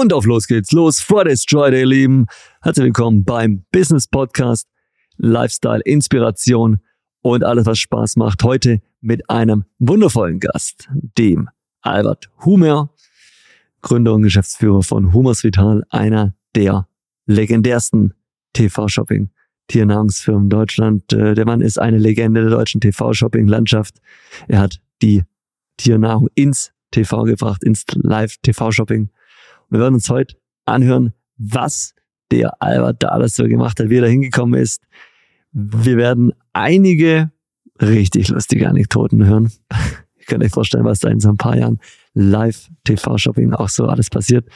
Und auf los geht's. Los, Friday's Friday, ihr Lieben. Herzlich willkommen beim Business Podcast. Lifestyle, Inspiration und alles, was Spaß macht. Heute mit einem wundervollen Gast, dem Albert Humer, Gründer und Geschäftsführer von Humers Vital, einer der legendärsten TV-Shopping Tiernahrungsfirmen Deutschland. Äh, der Mann ist eine Legende der deutschen TV-Shopping-Landschaft. Er hat die Tiernahrung ins TV gebracht, ins Live-TV-Shopping. Wir werden uns heute anhören, was der Albert da alles so gemacht hat, wie er da hingekommen ist. Wir werden einige richtig lustige Anekdoten hören. Ich kann euch vorstellen, was da in so ein paar Jahren Live-TV-Shopping auch so alles passiert.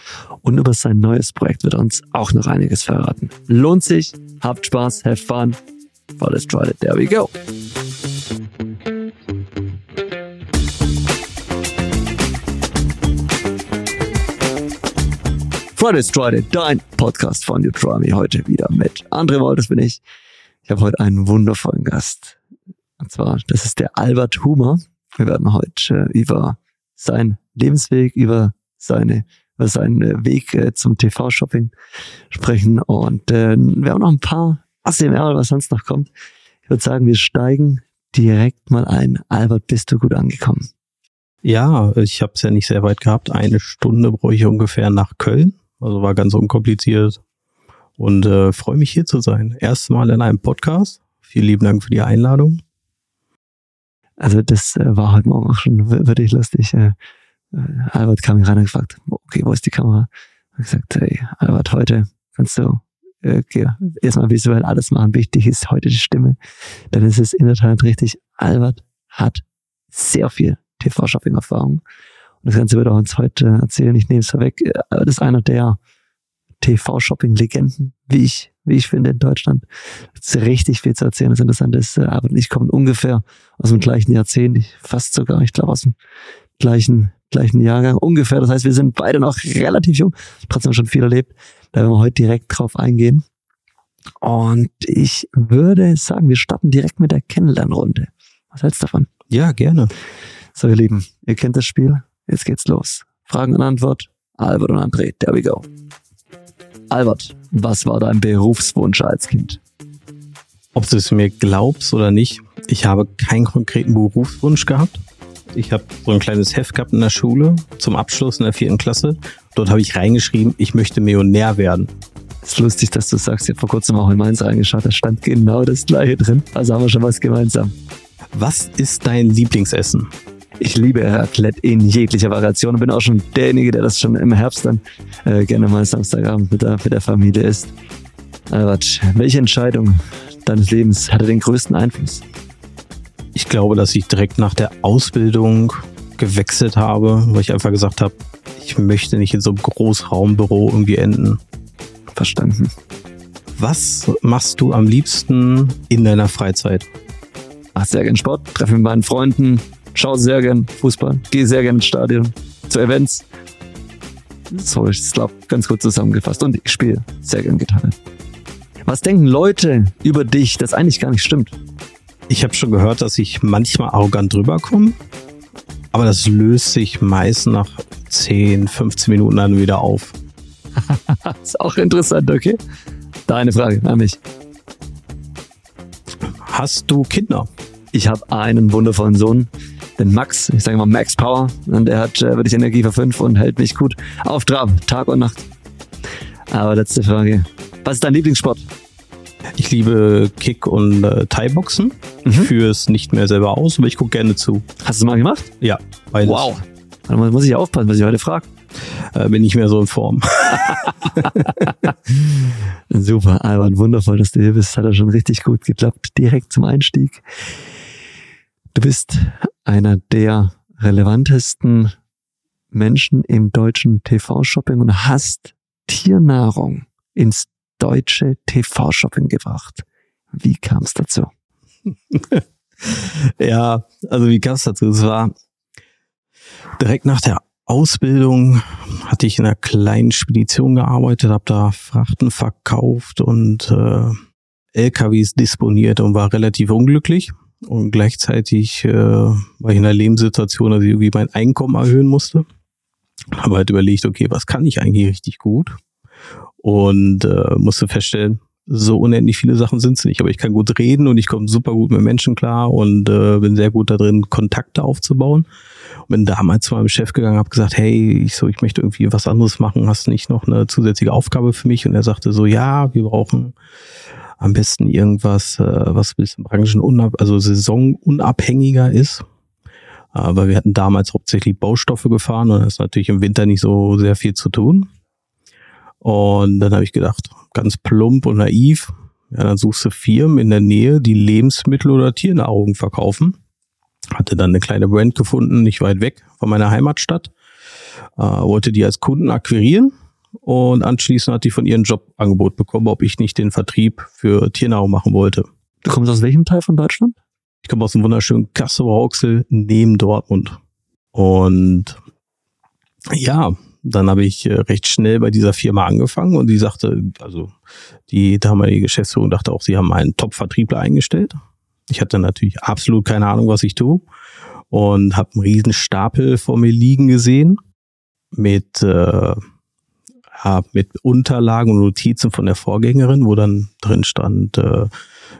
Und über sein neues Projekt wird er uns auch noch einiges verraten. Lohnt sich, habt Spaß, have fun. For let's try it. There we go. Friday's Friday, dein Podcast von You Try Me heute wieder mit André Woll, das bin ich. Ich habe heute einen wundervollen Gast. Und zwar, das ist der Albert Humer. Wir werden heute über seinen Lebensweg, über seine über seinen Weg äh, zum TV-Shopping sprechen. Und äh, wir haben noch ein paar ASMR, was sonst noch kommt. Ich würde sagen, wir steigen direkt mal ein. Albert, bist du gut angekommen? Ja, ich habe es ja nicht sehr weit gehabt. Eine Stunde brauche ich ungefähr nach Köln. Also war ganz unkompliziert. Und äh, freue mich hier zu sein. Erstmal in einem Podcast. Vielen lieben Dank für die Einladung. Also das äh, war heute Morgen auch schon wirklich lustig. Äh, äh, Albert kam hier rein und gefragt, okay, wo ist die Kamera? Ich gesagt, hey, Albert, heute kannst du äh, erstmal visuell alles machen. Wichtig ist heute die Stimme. Dann ist es in der Tat richtig. Albert hat sehr viel TV-Shopping-Erfahrung. Das Ganze wird er uns heute erzählen. Ich nehme es vorweg. Albert ist einer der TV-Shopping-Legenden, wie ich, wie ich finde, in Deutschland. Das ist richtig viel zu erzählen. Das Interessante ist, Albert und ich kommen ungefähr aus dem gleichen Jahrzehnt, fast sogar, ich glaube, aus dem gleichen, gleichen Jahrgang ungefähr. Das heißt, wir sind beide noch relativ jung, trotzdem schon viel erlebt. Da werden wir heute direkt drauf eingehen. Und ich würde sagen, wir starten direkt mit der Kennenlernrunde. Was hältst du davon? Ja, gerne. So, ihr Lieben, ihr kennt das Spiel. Jetzt geht's los. Fragen und Antwort. Albert und André, there we go. Albert, was war dein Berufswunsch als Kind? Ob du es mir glaubst oder nicht, ich habe keinen konkreten Berufswunsch gehabt. Ich habe so ein kleines Heft gehabt in der Schule zum Abschluss in der vierten Klasse. Dort habe ich reingeschrieben, ich möchte Millionär werden. Das ist lustig, dass du sagst, ich habe vor kurzem auch in Mainz reingeschaut, da stand genau das gleiche drin. Also haben wir schon was gemeinsam. Was ist dein Lieblingsessen? Ich liebe Raclette in jeglicher Variation und bin auch schon derjenige, der das schon im Herbst dann äh, gerne mal Samstagabend mit der, mit der Familie isst. Albert, welche Entscheidung deines Lebens hatte den größten Einfluss? Ich glaube, dass ich direkt nach der Ausbildung gewechselt habe, weil ich einfach gesagt habe, ich möchte nicht in so einem Großraumbüro irgendwie enden. Verstanden. Was machst du am liebsten in deiner Freizeit? Mach sehr gern Sport, treffe mit meinen Freunden, schaue sehr gern Fußball, gehe sehr gern ins Stadion, zu Events. So, ich glaube, ganz kurz zusammengefasst. Und ich spiele sehr gern Gitarre. Was denken Leute über dich, das eigentlich gar nicht stimmt? Ich habe schon gehört, dass ich manchmal arrogant drüber komme, aber das löst sich meist nach 10, 15 Minuten dann wieder auf. ist auch interessant, okay? Deine Frage an mich. Hast du Kinder? Ich habe einen wundervollen Sohn, den Max, ich sage mal Max Power, und der hat äh, wirklich Energie für fünf und hält mich gut auf Trab, Tag und Nacht. Aber letzte Frage. Was ist dein Lieblingssport? Ich liebe Kick- und äh, Thai-Boxen. Mhm. Ich führe es nicht mehr selber aus, aber ich gucke gerne zu. Hast du es mal gemacht? Ja, beides. Wow. Dann muss ich aufpassen, was ich heute frage. Äh, bin nicht mehr so in Form. Super, Albert, wundervoll, dass du hier bist. Hat ja schon richtig gut geklappt. Direkt zum Einstieg. Du bist einer der relevantesten Menschen im deutschen TV-Shopping und hast Tiernahrung ins deutsche TV-Shopping gebracht. Wie kam es dazu? ja, also wie kam es dazu? Es war direkt nach der Ausbildung hatte ich in einer kleinen Spedition gearbeitet, habe da Frachten verkauft und äh, LKWs disponiert und war relativ unglücklich. Und gleichzeitig äh, war ich in einer Lebenssituation, dass ich irgendwie mein Einkommen erhöhen musste. Habe halt überlegt, okay, was kann ich eigentlich richtig gut? Und äh, musste feststellen, so unendlich viele Sachen sind es nicht, aber ich kann gut reden und ich komme super gut mit Menschen klar und äh, bin sehr gut darin, Kontakte aufzubauen. Und bin damals zu meinem Chef gegangen, habe gesagt, hey, ich so, ich möchte irgendwie was anderes machen, hast du nicht noch eine zusätzliche Aufgabe für mich? Und er sagte so, ja, wir brauchen am besten irgendwas, äh, was ein bisschen branchenunab, also saisonunabhängiger ist. Aber wir hatten damals hauptsächlich Baustoffe gefahren und das ist natürlich im Winter nicht so sehr viel zu tun. Und dann habe ich gedacht, ganz plump und naiv, ja, dann suchst du Firmen in der Nähe, die Lebensmittel oder Tiernahrung verkaufen. Hatte dann eine kleine Brand gefunden, nicht weit weg von meiner Heimatstadt. Äh, wollte die als Kunden akquirieren und anschließend hat die von ihrem Jobangebot bekommen, ob ich nicht den Vertrieb für Tiernahrung machen wollte. Du kommst aus welchem Teil von Deutschland? Ich komme aus dem wunderschönen Kassel-Rauxel neben Dortmund. Und ja, dann habe ich äh, recht schnell bei dieser Firma angefangen und die sagte, also die damalige Geschäftsführung dachte auch, sie haben einen Top-Vertriebler eingestellt. Ich hatte natürlich absolut keine Ahnung, was ich tue und habe einen riesen Stapel vor mir liegen gesehen mit, äh, ja, mit Unterlagen und Notizen von der Vorgängerin, wo dann drin stand, äh,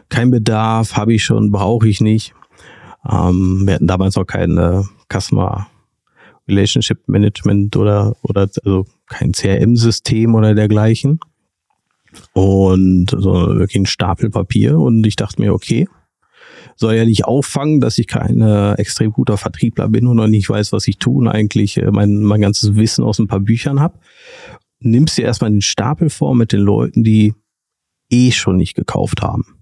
kein Bedarf, habe ich schon, brauche ich nicht. Ähm, wir hatten damals auch keine Customer Relationship Management oder, oder also kein CRM-System oder dergleichen. Und so wirklich ein Stapel Papier. Und ich dachte mir, okay, soll ja nicht auffangen, dass ich kein äh, extrem guter Vertriebler bin und noch nicht weiß, was ich tue und eigentlich äh, mein, mein ganzes Wissen aus ein paar Büchern habe. Nimmst dir erstmal den Stapel vor mit den Leuten, die eh schon nicht gekauft haben,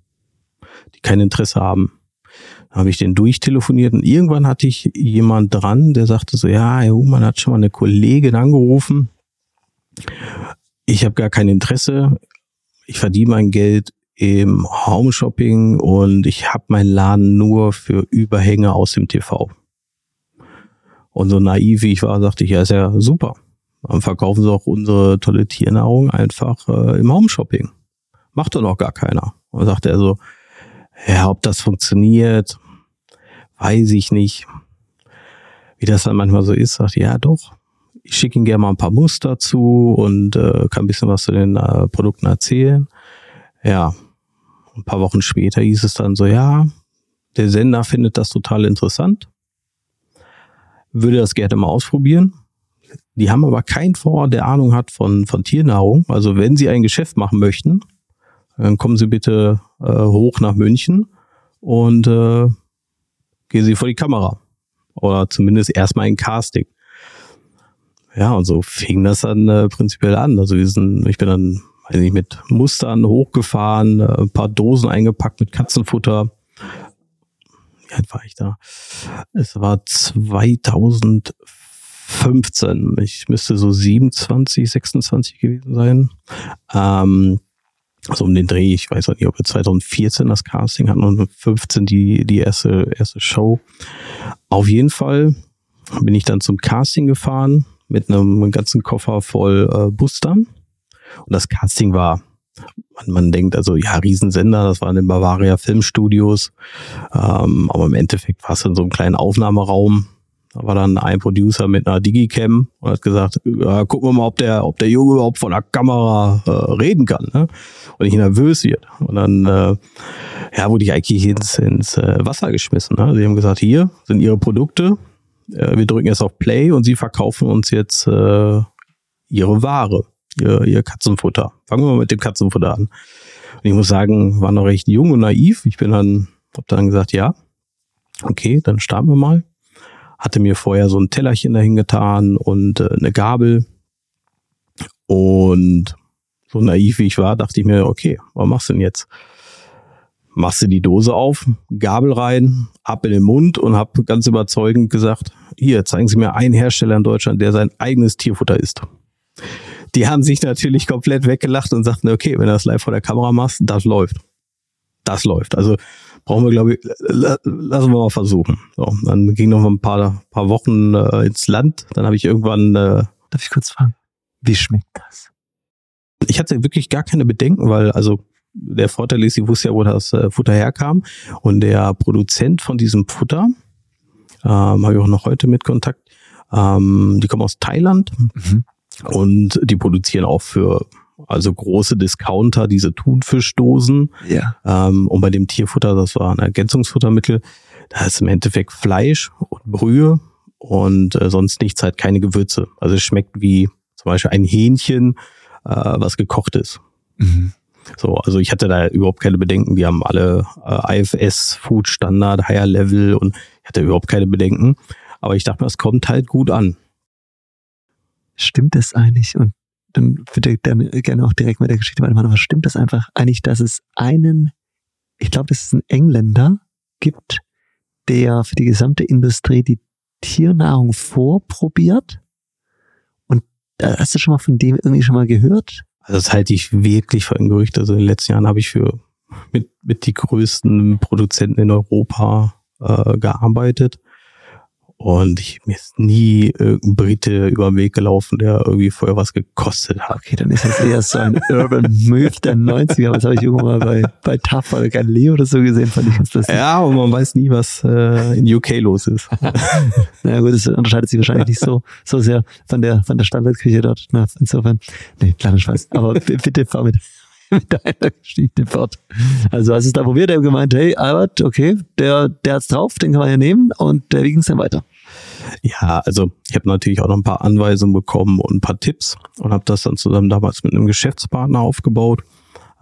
die kein Interesse haben habe ich den durchtelefoniert und irgendwann hatte ich jemand dran, der sagte so, ja, Herr Humann hat schon mal eine Kollegin angerufen. Ich habe gar kein Interesse. Ich verdiene mein Geld im Home Shopping und ich habe meinen Laden nur für Überhänge aus dem TV. Und so naiv wie ich war, sagte ich, ja, ist ja super. Verkaufen sie auch unsere tolle Tiernahrung einfach äh, im Home Shopping. Macht doch noch gar keiner. Und sagte er so, ja, ob das funktioniert, weiß ich nicht. Wie das dann manchmal so ist, sagt, ja doch, ich schicke Ihnen gerne mal ein paar Muster zu und äh, kann ein bisschen was zu den äh, Produkten erzählen. Ja, ein paar Wochen später hieß es dann so, ja, der Sender findet das total interessant, würde das gerne mal ausprobieren. Die haben aber keinen vor, der Ahnung hat von, von Tiernahrung. Also wenn Sie ein Geschäft machen möchten, dann kommen Sie bitte äh, hoch nach München und äh, gehen Sie vor die Kamera. Oder zumindest erstmal ein Casting. Ja, und so fing das dann äh, prinzipiell an. Also wir sind, ich bin dann, weiß nicht, mit Mustern hochgefahren, äh, ein paar Dosen eingepackt mit Katzenfutter. Wie alt war ich da? Es war 2015. Ich müsste so 27, 26 gewesen sein. Ähm, also um den Dreh, ich weiß auch nicht, ob wir 2014 das Casting hatten und 15 die, die erste, erste Show. Auf jeden Fall bin ich dann zum Casting gefahren mit einem ganzen Koffer voll äh, Boostern. Und das Casting war, man, man denkt also, ja, Riesensender, das waren in Bavaria Filmstudios. Ähm, aber im Endeffekt war es in so einem kleinen Aufnahmeraum da war dann ein Producer mit einer Digicam und hat gesagt, ja, gucken wir mal, ob der, ob der Junge überhaupt von der Kamera äh, reden kann. Ne? Und ich nervös wird. Und dann äh, ja, wurde ich eigentlich ins, ins äh, Wasser geschmissen. Ne? Sie haben gesagt, hier sind ihre Produkte. Äh, wir drücken jetzt auf Play und sie verkaufen uns jetzt äh, ihre Ware, ihr, ihr Katzenfutter. Fangen wir mal mit dem Katzenfutter an. Und ich muss sagen, war noch recht jung und naiv. Ich bin dann, hab dann gesagt, ja, okay, dann starten wir mal hatte mir vorher so ein Tellerchen dahin getan und äh, eine Gabel. Und so naiv wie ich war, dachte ich mir, okay, was machst du denn jetzt? Machst du die Dose auf, Gabel rein, ab in den Mund und hab ganz überzeugend gesagt, hier, zeigen Sie mir einen Hersteller in Deutschland, der sein eigenes Tierfutter isst. Die haben sich natürlich komplett weggelacht und sagten, okay, wenn du das live vor der Kamera machst, das läuft. Das läuft. Also brauchen wir, glaube ich, lassen wir mal versuchen. So, dann ging noch mal ein paar, paar Wochen äh, ins Land. Dann habe ich irgendwann. Äh, Darf ich kurz fragen? Wie schmeckt das? Ich hatte wirklich gar keine Bedenken, weil also der Vorteil ist, ich wusste ja, wo das äh, Futter herkam. Und der Produzent von diesem Futter, ähm, habe ich auch noch heute mit Kontakt, Ähm, die kommen aus Thailand mhm. und die produzieren auch für also große Discounter diese Thunfischdosen. Ja. Ähm, und bei dem Tierfutter, das war ein Ergänzungsfuttermittel, da ist im Endeffekt Fleisch und Brühe und äh, sonst nichts, halt keine Gewürze. Also es schmeckt wie zum Beispiel ein Hähnchen, äh, was gekocht ist. Mhm. So, also ich hatte da überhaupt keine Bedenken. Die haben alle äh, IFS, Food Standard, Higher Level und ich hatte überhaupt keine Bedenken. Aber ich dachte mir, es kommt halt gut an. Stimmt das eigentlich? Und dann würde ich dann gerne auch direkt mit der Geschichte weitermachen. Aber stimmt das einfach eigentlich, dass es einen, ich glaube, das ist ein Engländer gibt, der für die gesamte Industrie die Tiernahrung vorprobiert? Und da hast du schon mal von dem irgendwie schon mal gehört? Also das halte ich wirklich für ein Gerücht. Also in den letzten Jahren habe ich für mit, mit die größten Produzenten in Europa äh, gearbeitet. Und ich, mir ist nie irgendein Brite über den Weg gelaufen, der irgendwie vorher was gekostet hat. Okay, dann ist das eher so ein Urban Move der 90er. Was habe ich irgendwann mal bei, bei TAF oder Galileo oder so gesehen, fand ich das. Ja, und man weiß nie, was äh, in UK los ist. naja gut, das unterscheidet sich wahrscheinlich nicht so, so sehr von der, von der Standardküche dort. Na, insofern, nee, kleiner Spaß. Aber bitte fahr mit mit deiner Geschichte fort. Also hast es da probiert, er gemeint, hey Albert, okay, der, der hat's drauf, den kann man ja nehmen und der wiegen es dann weiter. Ja, also ich habe natürlich auch noch ein paar Anweisungen bekommen und ein paar Tipps und habe das dann zusammen damals mit einem Geschäftspartner aufgebaut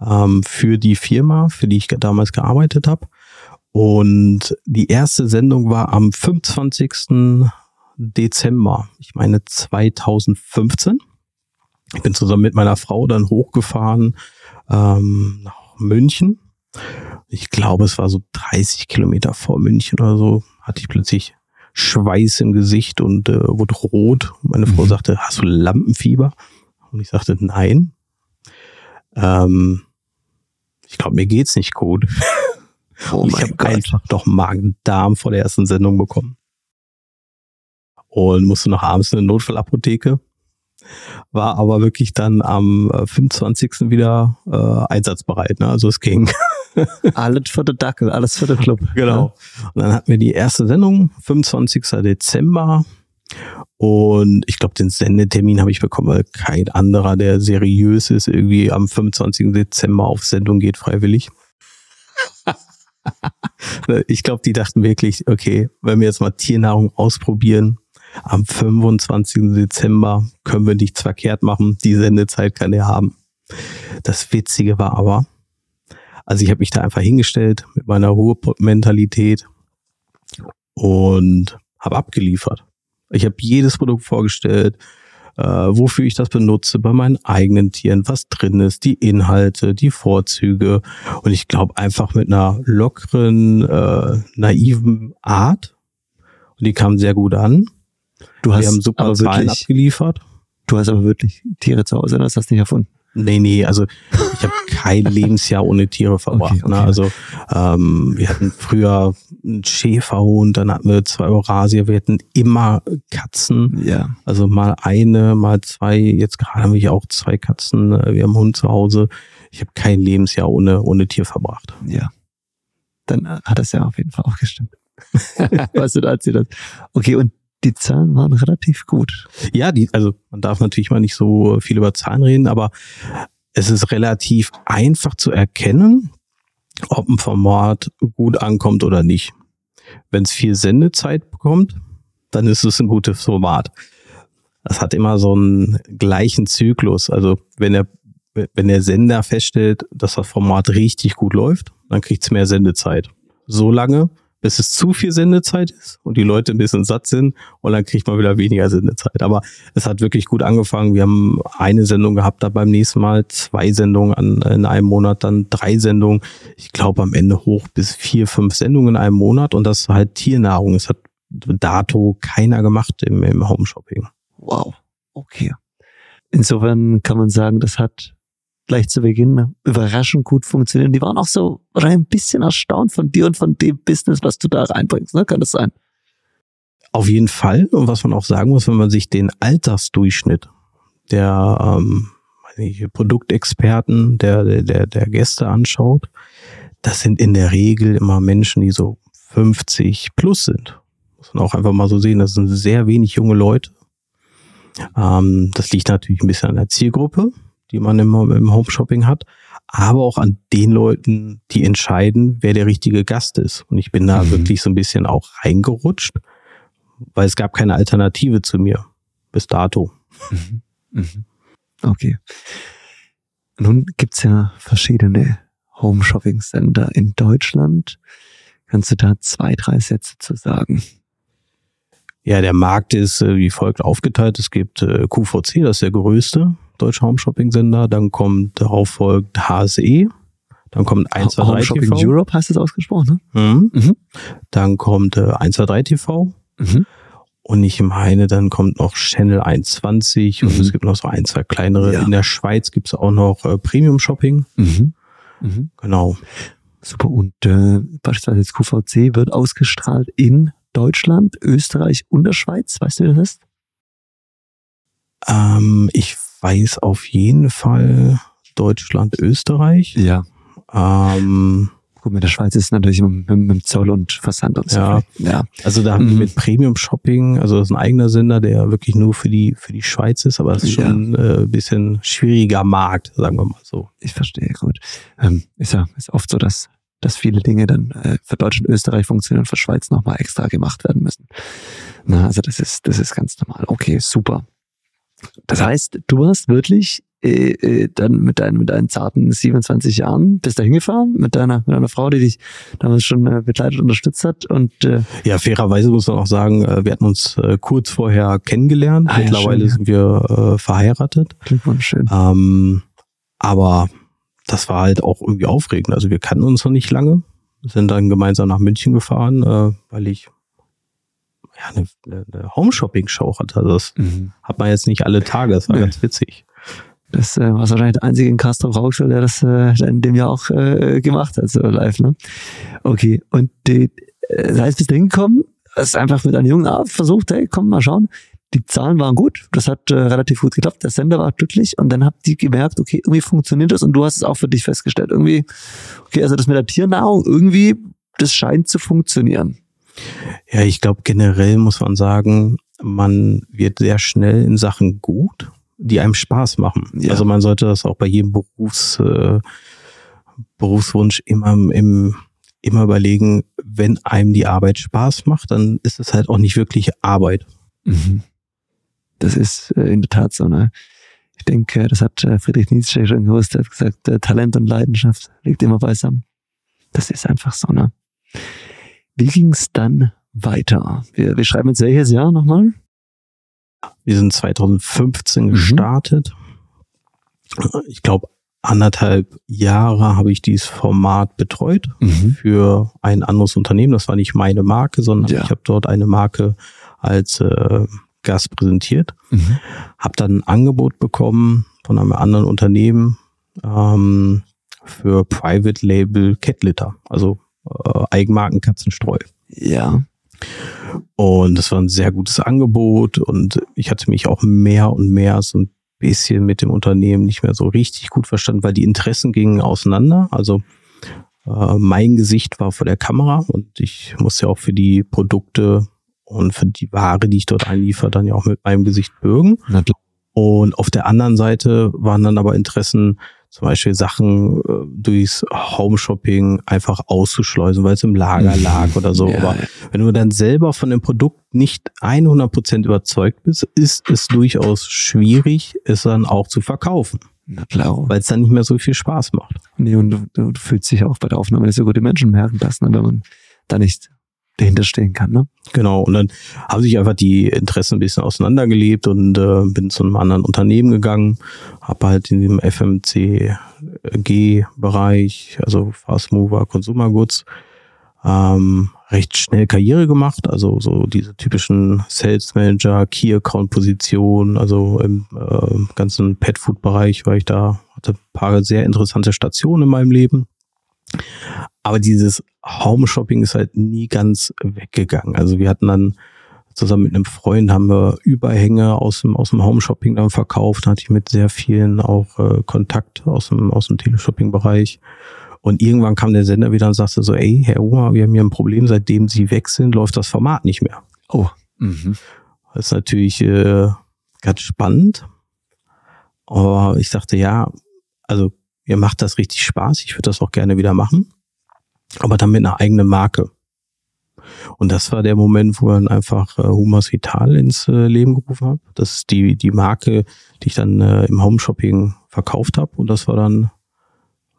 ähm, für die Firma, für die ich damals gearbeitet habe. Und die erste Sendung war am 25. Dezember, ich meine 2015. Ich bin zusammen mit meiner Frau dann hochgefahren ähm, nach München. Ich glaube, es war so 30 Kilometer vor München oder so, hatte ich plötzlich Schweiß im Gesicht und äh, wurde rot. Meine Frau mhm. sagte, hast du Lampenfieber? Und ich sagte, nein. Ähm, ich glaube, mir geht's nicht gut. Oh ich habe einfach doch Magen-Darm vor der ersten Sendung bekommen. Und musste noch abends in eine Notfallapotheke. War aber wirklich dann am 25. Äh, wieder äh, einsatzbereit. Ne? Also es ging. alles für den Dackel, alles für den Club. Genau. Und dann hatten wir die erste Sendung, 25. Dezember. Und ich glaube, den Sendetermin habe ich bekommen, weil kein anderer, der seriös ist, irgendwie am 25. Dezember auf Sendung geht, freiwillig. ich glaube, die dachten wirklich, okay, wenn wir jetzt mal Tiernahrung ausprobieren, am 25. Dezember können wir nichts verkehrt machen. Die Sendezeit kann er haben. Das Witzige war aber, also ich habe mich da einfach hingestellt mit meiner Ruhementalität und habe abgeliefert. Ich habe jedes Produkt vorgestellt, äh, wofür ich das benutze, bei meinen eigenen Tieren, was drin ist, die Inhalte, die Vorzüge. Und ich glaube einfach mit einer lockeren, äh, naiven Art. Und die kam sehr gut an. Du hast Wir haben super Zahlen wirklich, abgeliefert. Du hast aber wirklich Tiere zu Hause, das hast du nicht erfunden. Nee, nee, also ich habe kein Lebensjahr ohne Tiere verbracht. Okay, ne? okay. Ne? Also ähm, wir hatten früher einen Schäferhund, dann hatten wir zwei Eurasier, wir hatten immer Katzen. Ja. Also mal eine, mal zwei, jetzt gerade haben wir hier auch zwei Katzen, wir haben einen Hund zu Hause. Ich habe kein Lebensjahr ohne, ohne Tier verbracht. Ja. Dann äh, hat das ja auf jeden Fall auch gestimmt. weißt du, da erzählt das. Okay, und die Zahlen waren relativ gut. Ja, die, also man darf natürlich mal nicht so viel über Zahlen reden, aber es ist relativ einfach zu erkennen, ob ein Format gut ankommt oder nicht. Wenn es viel Sendezeit bekommt, dann ist es ein gutes Format. Das hat immer so einen gleichen Zyklus. Also wenn der, wenn der Sender feststellt, dass das Format richtig gut läuft, dann kriegt es mehr Sendezeit. So lange, bis es zu viel Sendezeit ist und die Leute ein bisschen satt sind und dann kriegt man wieder weniger Sendezeit. Aber es hat wirklich gut angefangen. Wir haben eine Sendung gehabt, da beim nächsten Mal zwei Sendungen an, in einem Monat, dann drei Sendungen. Ich glaube am Ende hoch bis vier, fünf Sendungen in einem Monat und das halt Tiernahrung. Es hat dato keiner gemacht im, im Home. Wow. Okay. Insofern kann man sagen, das hat gleich zu Beginn überraschend gut funktionieren. Die waren auch so ein bisschen erstaunt von dir und von dem Business, was du da reinbringst. Ne? Kann das sein? Auf jeden Fall. Und was man auch sagen muss, wenn man sich den Altersdurchschnitt der ähm, Produktexperten, der, der, der Gäste anschaut, das sind in der Regel immer Menschen, die so 50 plus sind. Muss man auch einfach mal so sehen, das sind sehr wenig junge Leute. Ähm, das liegt natürlich ein bisschen an der Zielgruppe, die man im, im Home-Shopping hat, aber auch an den Leuten, die entscheiden, wer der richtige Gast ist. Und ich bin da mhm. wirklich so ein bisschen auch reingerutscht, weil es gab keine Alternative zu mir bis dato. Mhm. Mhm. Okay. Nun gibt's ja verschiedene Home-Shopping-Center in Deutschland. Kannst du da zwei, drei Sätze zu sagen? Ja, der Markt ist äh, wie folgt aufgeteilt. Es gibt äh, QVC, das ist der größte deutsche Home Shopping Sender. Dann kommt darauf folgt HSE. Dann kommt 1, 2, 3 Home Shopping TV. Europe heißt das ausgesprochen, ne? Mhm. Mhm. Dann kommt äh, 1, 2, 3 TV. Mhm. Und ich meine, dann kommt noch Channel 21 und mhm. es gibt noch so ein, zwei kleinere. Ja. In der Schweiz gibt's auch noch äh, Premium Shopping. Mhm. Mhm. Genau. Super. Und äh, beispielsweise jetzt QVC wird ausgestrahlt in Deutschland, Österreich und der Schweiz. Weißt du, wie das ist? Ähm, ich weiß auf jeden Fall Deutschland, Österreich. Ja. Ähm, Gut, mit der Schweiz ist es natürlich mit, mit, Zoll und Versand und so. Ja. ja. Also da haben wir mhm. mit Premium Shopping, also das ist ein eigener Sender, der wirklich nur für die für die Schweiz ist, aber es ist schon ja. äh, bisschen schwieriger Markt, sagen wir mal so. Ich verstehe, gut. Ähm, ist ja ist oft so, dass dass viele Dinge dann äh, für Deutschland und Österreich funktionieren und für Schweiz nochmal extra gemacht werden müssen. Na, also das ist, das ist ganz normal. Okay, super. Das heißt, du hast wirklich äh, äh, dann mit deinen, mit deinen zarten 27 Jahren bist da hingefahren mit deiner, mit deiner Frau, die dich damals schon äh, begleitet und unterstützt hat und äh, ja, fairerweise muss man auch sagen, äh, wir hatten uns äh, kurz vorher kennengelernt. Ah, Mittlerweile ja, schön, sind wir äh, verheiratet. Glückwunsch, schön. Ähm, aber das war halt auch irgendwie aufregend. Also wir kannten uns noch nicht lange, sind dann gemeinsam nach München gefahren, äh, weil ich ja, eine, eine Home-Shopping-Show hatte. Also das mhm. hat man jetzt nicht alle Tage, das war nee. ganz witzig. Das äh, war wahrscheinlich der einzige in Castro Rauxel, der das äh, in dem Jahr auch äh, gemacht hat, so live, ne? Okay, und die, äh, das heißt, bist du hingekommen, hast einfach mit einem jungen Arzt versucht, hey, komm, mal schauen die Zahlen waren gut, das hat äh, relativ gut geklappt, der Sender war glücklich und dann habt ihr gemerkt, okay, irgendwie funktioniert das und du hast es auch für dich festgestellt. Irgendwie, okay, also das mit der Tiernahrung, irgendwie, das scheint zu funktionieren. Ja, ich glaube generell muss man sagen, man wird sehr schnell in Sachen gut, die einem Spaß machen. Ja. Also man sollte das auch bei jedem Berufs, äh, Berufswunsch immer im immer überlegen, wenn einem die Arbeit Spaß macht, dann ist es halt auch nicht wirklich Arbeit. Mhm. Das ist äh, in der Tat so. Ne? Ich denke, das hat äh, Friedrich Nietzsche schon gewusst. Er hat gesagt, äh, Talent und Leidenschaft liegt immer beisammen. Das ist einfach so. Ne? Wie ging es dann weiter? Wir, wir schreiben jetzt welches Jahr nochmal? Wir sind 2015 mhm. gestartet. Ich glaube, anderthalb Jahre habe ich dieses Format betreut mhm. für ein anderes Unternehmen. Das war nicht meine Marke, sondern ja. ich habe dort eine Marke als äh, Gast präsentiert. Mhm. Habe dann ein Angebot bekommen von einem anderen Unternehmen ähm, für Private Label Cat Litter, also äh, Eigenmarken Katzenstreu. Ja. Und das war ein sehr gutes Angebot und ich hatte mich auch mehr und mehr so ein bisschen mit dem Unternehmen nicht mehr so richtig gut verstanden, weil die Interessen gingen auseinander. Also äh, mein Gesicht war vor der Kamera und ich musste ja auch für die Produkte und für die Ware, die ich dort einliefer, dann ja auch mit meinem Gesicht bürgen. Und auf der anderen Seite waren dann aber Interessen, zum Beispiel Sachen äh, durchs Home-Shopping einfach auszuschleusen, weil es im Lager mhm. lag oder so. Ja, aber ja. wenn du dann selber von dem Produkt nicht 100% überzeugt bist, ist es durchaus schwierig, es dann auch zu verkaufen. Na klar. Weil es dann nicht mehr so viel Spaß macht. Nee, und du, du fühlst dich auch bei der Aufnahme dass so gute Menschen merken lassen, wenn man da nicht dahinter stehen kann. Ne? Genau, und dann haben sich einfach die Interessen ein bisschen auseinandergelebt und äh, bin zu einem anderen Unternehmen gegangen, habe halt in dem FMCG-Bereich, also Fast Mover, Consumer Goods, ähm, recht schnell Karriere gemacht, also so diese typischen Sales Manager, Key Account Position, also im äh, ganzen Pet Food Bereich war ich da, hatte ein paar sehr interessante Stationen in meinem Leben. Aber dieses Home Shopping ist halt nie ganz weggegangen. Also wir hatten dann zusammen mit einem Freund haben wir Überhänge aus dem, aus dem Home Shopping dann verkauft. Da hatte ich mit sehr vielen auch äh, Kontakt aus dem, aus dem Teleshopping-Bereich. Und irgendwann kam der Sender wieder und sagte so, ey, Herr Unger, wir haben hier ein Problem, seitdem Sie weg sind, läuft das Format nicht mehr. Oh. Mhm. Das ist natürlich äh, ganz spannend. Aber ich dachte, ja, also mir macht das richtig Spaß. Ich würde das auch gerne wieder machen. Aber dann mit einer eigenen Marke. Und das war der Moment, wo dann einfach äh, Humas Vital ins äh, Leben gerufen habe. Das ist die, die Marke, die ich dann äh, im Home-Shopping verkauft habe. Und das war dann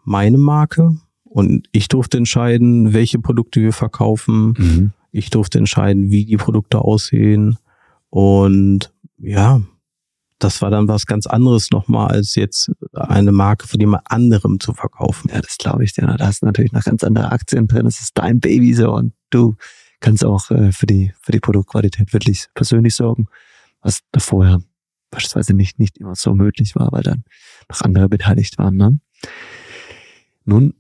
meine Marke. Und ich durfte entscheiden, welche Produkte wir verkaufen. Mhm. Ich durfte entscheiden, wie die Produkte aussehen. Und ja, das war dann was ganz anderes nochmal, als jetzt eine Marke von jemand anderem zu verkaufen. Ja, das glaube ich dir. Da hast du natürlich noch ganz andere Aktien drin. Das ist dein Baby so und du kannst auch äh, für die für die Produktqualität wirklich persönlich sorgen, was da vorher beispielsweise nicht nicht immer so möglich war, weil dann noch andere beteiligt waren. Ne? Nun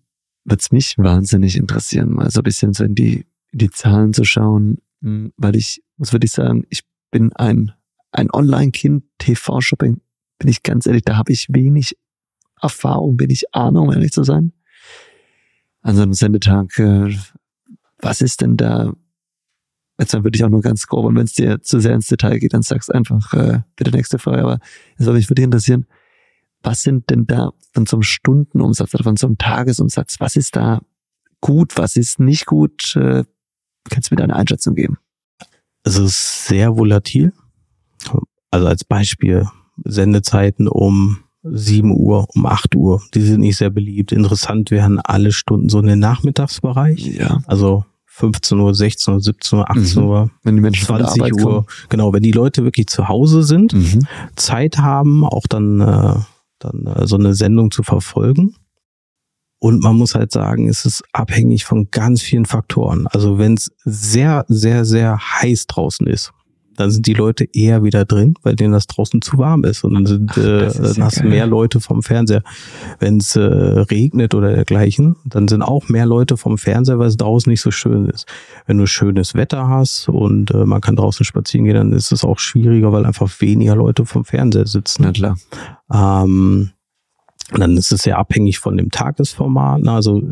wird's mich wahnsinnig interessieren, mal so ein bisschen so in die in die Zahlen zu schauen, hm, weil ich muss wirklich sagen, ich bin ein ein Online-Kind, TV-Shopping, bin ich ganz ehrlich, da habe ich wenig Erfahrung, wenig Ahnung, um ehrlich zu sein. An so einem Sendetag, äh, was ist denn da? Jetzt würde ich auch nur ganz grob, und wenn es dir zu sehr ins Detail geht, dann sag's einfach, äh, bitte nächste Frage, aber es würde mich wirklich interessieren, was sind denn da von so einem Stundenumsatz oder von so einem Tagesumsatz, was ist da gut, was ist nicht gut? Äh, kannst du mir da eine Einschätzung geben? Ist sehr volatil. Also als Beispiel Sendezeiten um 7 Uhr, um 8 Uhr. Die sind nicht sehr beliebt. Interessant wären alle Stunden so in den Nachmittagsbereich. Ja. Also 15 Uhr, 16 Uhr, 17 Uhr, 18 Mhm. Uhr, Wenn die Menschen von der 20 Arbeit Uhr. kommen. Genau, wenn die Leute wirklich zu Hause sind, Mhm. Zeit haben, auch dann, äh, dann äh, so eine Sendung zu verfolgen. Und man muss halt sagen, es ist abhängig von ganz vielen Faktoren. Also wenn es sehr, sehr, sehr heiß draußen ist, dann sind die Leute eher wieder drin, weil denen das draußen zu warm ist. Und dann sind, Ach, äh, dann ja hast du mehr Leute vom Fernseher. Wenn es äh, regnet oder dergleichen, dann sind auch mehr Leute vom Fernseher, weil es draußen nicht so schön ist. Wenn du schönes Wetter hast und äh, man kann draußen spazieren gehen, dann ist es auch schwieriger, weil einfach weniger Leute vom Fernseher sitzen. Na klar. Ähm, dann ist es sehr abhängig von dem Tagesformat. ne? Also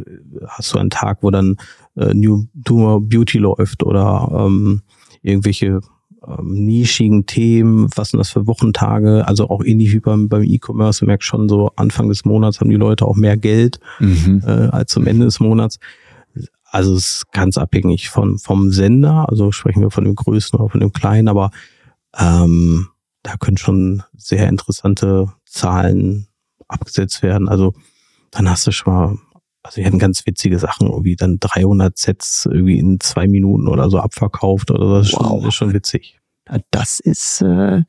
hast du einen Tag, wo dann äh, New Tumor Beauty läuft oder ähm, irgendwelche ähm, nischigen Themen, was sind das für Wochentage, also auch ähnlich wie beim, beim E-Commerce, du merkst schon so Anfang des Monats haben die Leute auch mehr Geld Mhm. äh, als zum Ende des Monats. Also es ist ganz abhängig von, vom Sender, also sprechen wir von dem Größten oder von dem Kleinen, aber ähm, da können schon sehr interessante Zahlen abgesetzt werden. Also dann hast du schon mal, also wir hatten ganz witzige Sachen, irgendwie dann 300 Sets irgendwie in zwei Minuten oder so abverkauft oder so. Das ist, Wow. schon, ist schon witzig. Ja, Das ist, äh,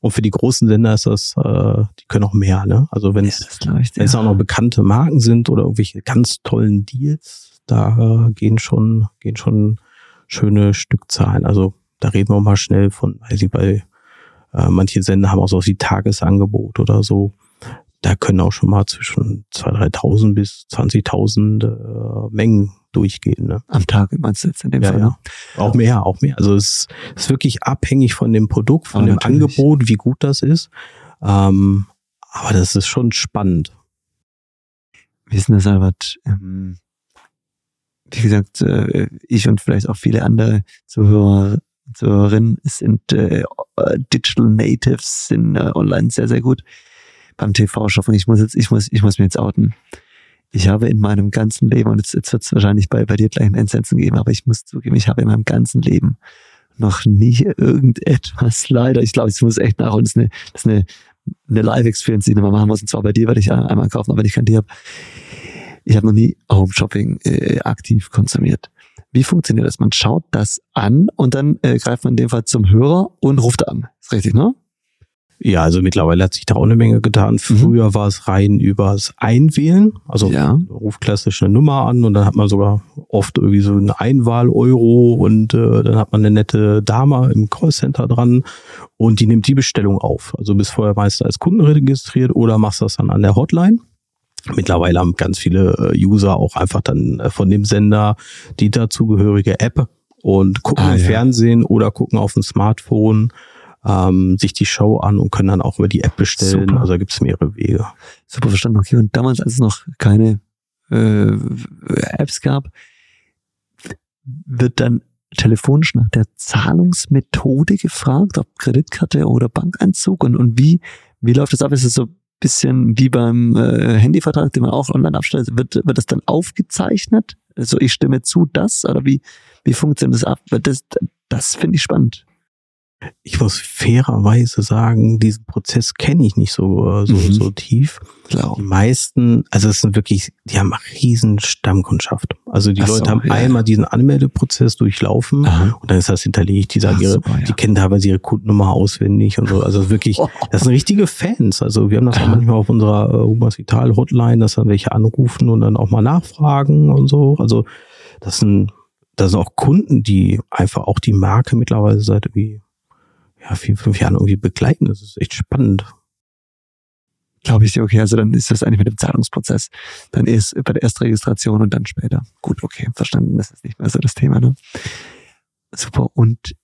Und für die großen Sender ist das, äh, die können auch mehr, ne? Also wenn ja, es das glaube ich dir. Wenn es auch noch bekannte Marken sind oder irgendwelche ganz tollen Deals, da äh, gehen schon, gehen schon schöne Stückzahlen. Also da reden wir auch mal schnell von, weiß ich, bei äh, manche Sender haben auch so wie Tagesangebot oder so. Da können auch schon mal zwischen 2.000, 3.000 bis 20.000 äh, Mengen durchgehen. Ne? Am Tag meinst du jetzt in dem Ja, Fall? ja. ne? Auch mehr, auch mehr. Also es ist wirklich abhängig von dem Produkt, von Aber dem natürlich. Angebot, wie gut das ist. Ähm, aber das ist schon spannend. Denn das, Albert? Ähm, wie gesagt, äh, ich und vielleicht auch viele andere Zuhörer, Zuhörerinnen sind äh, Digital Natives, sind äh, online sehr, sehr gut beim TV-Shopping. Ich muss jetzt, ich muss, ich muss mir jetzt outen. Ich habe in meinem ganzen Leben, und jetzt, jetzt wird es wahrscheinlich bei, bei dir gleich einen Endsensen geben, aber ich muss zugeben, ich habe in meinem ganzen Leben noch nie irgendetwas, leider, ich glaube, ich muss echt nachholen, das ist eine, das ist eine, eine Live-Experience, die ich nochmal machen muss, und zwar bei dir werde ich einmal kaufen, aber wenn ich kein dir habe. Ich habe noch nie Home Shopping äh, aktiv konsumiert. Wie funktioniert das? Man schaut das an und dann äh, greift man in dem Fall zum Hörer und ruft an. Ist richtig, ne? Ja, also mittlerweile hat sich da auch eine Menge getan. Früher war es rein übers Einwählen. Also ja. ruft klassisch eine Nummer an und dann hat man sogar oft irgendwie so eine Einwahl-Euro und äh, dann hat man eine nette Dame im Callcenter dran und die nimmt die Bestellung auf. Also bist vorher meist als Kunden registriert oder machst das dann an der Hotline. Mittlerweile haben ganz viele äh, User auch einfach dann äh, von dem Sender die dazugehörige App und gucken Ah, im ja. Fernsehen oder gucken auf dem Smartphone ähm, sich die Show an und können dann auch über die App bestellen. Super. Also da gibt es mehrere Wege. Super verstanden. Okay, und damals, als es noch keine äh, Apps gab, wird dann telefonisch nach der Zahlungsmethode gefragt, ob Kreditkarte oder Bankeinzug und, und wie, wie läuft das ab? Ist es so ein bisschen wie beim äh, Handyvertrag, den man auch online abstellt? Wird, wird das dann aufgezeichnet? Also ich stimme zu, das oder wie, wie funktioniert das ab? Das, das finde ich spannend ich muss fairerweise sagen, diesen Prozess kenne ich nicht so, äh, so, mhm. so tief. Klar. Die meisten, also es sind wirklich, die haben eine riesen Stammkundschaft. Also die Ach Leute so, haben ja. einmal diesen Anmeldeprozess durchlaufen Aha. und dann ist das hinterlegt. Die sagen, Ach, ihre, super, ja. die kennen teilweise ihre Kundennummer auswendig und so. Also wirklich, das sind richtige Fans. Also wir haben das auch manchmal auf unserer äh, Humas Vital Hotline, dass dann welche anrufen und dann auch mal nachfragen und so. Also das sind, das sind auch Kunden, die einfach auch die Marke mittlerweile seit irgendwie ja, vier, fünf Jahren irgendwie begleiten. Das ist echt spannend. Glaube ich, okay, also dann ist das eigentlich mit dem Zahlungsprozess. Dann ist bei der Erstregistration und dann später. Gut, okay, verstanden, das ist nicht mehr so das Thema, ne? Super. Und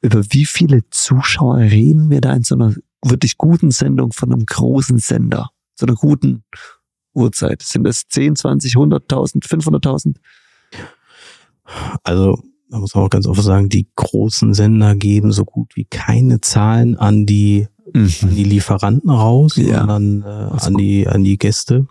über wie viele Zuschauer reden wir da in so einer wirklich guten Sendung von einem großen Sender? So einer guten Uhrzeit? Sind das 10, 20, 100.000, 500.000? Also da muss man auch ganz offen sagen, die großen Sender geben so gut wie keine Zahlen an die, mhm. an die Lieferanten raus, ja. sondern äh, an die, an die Gäste.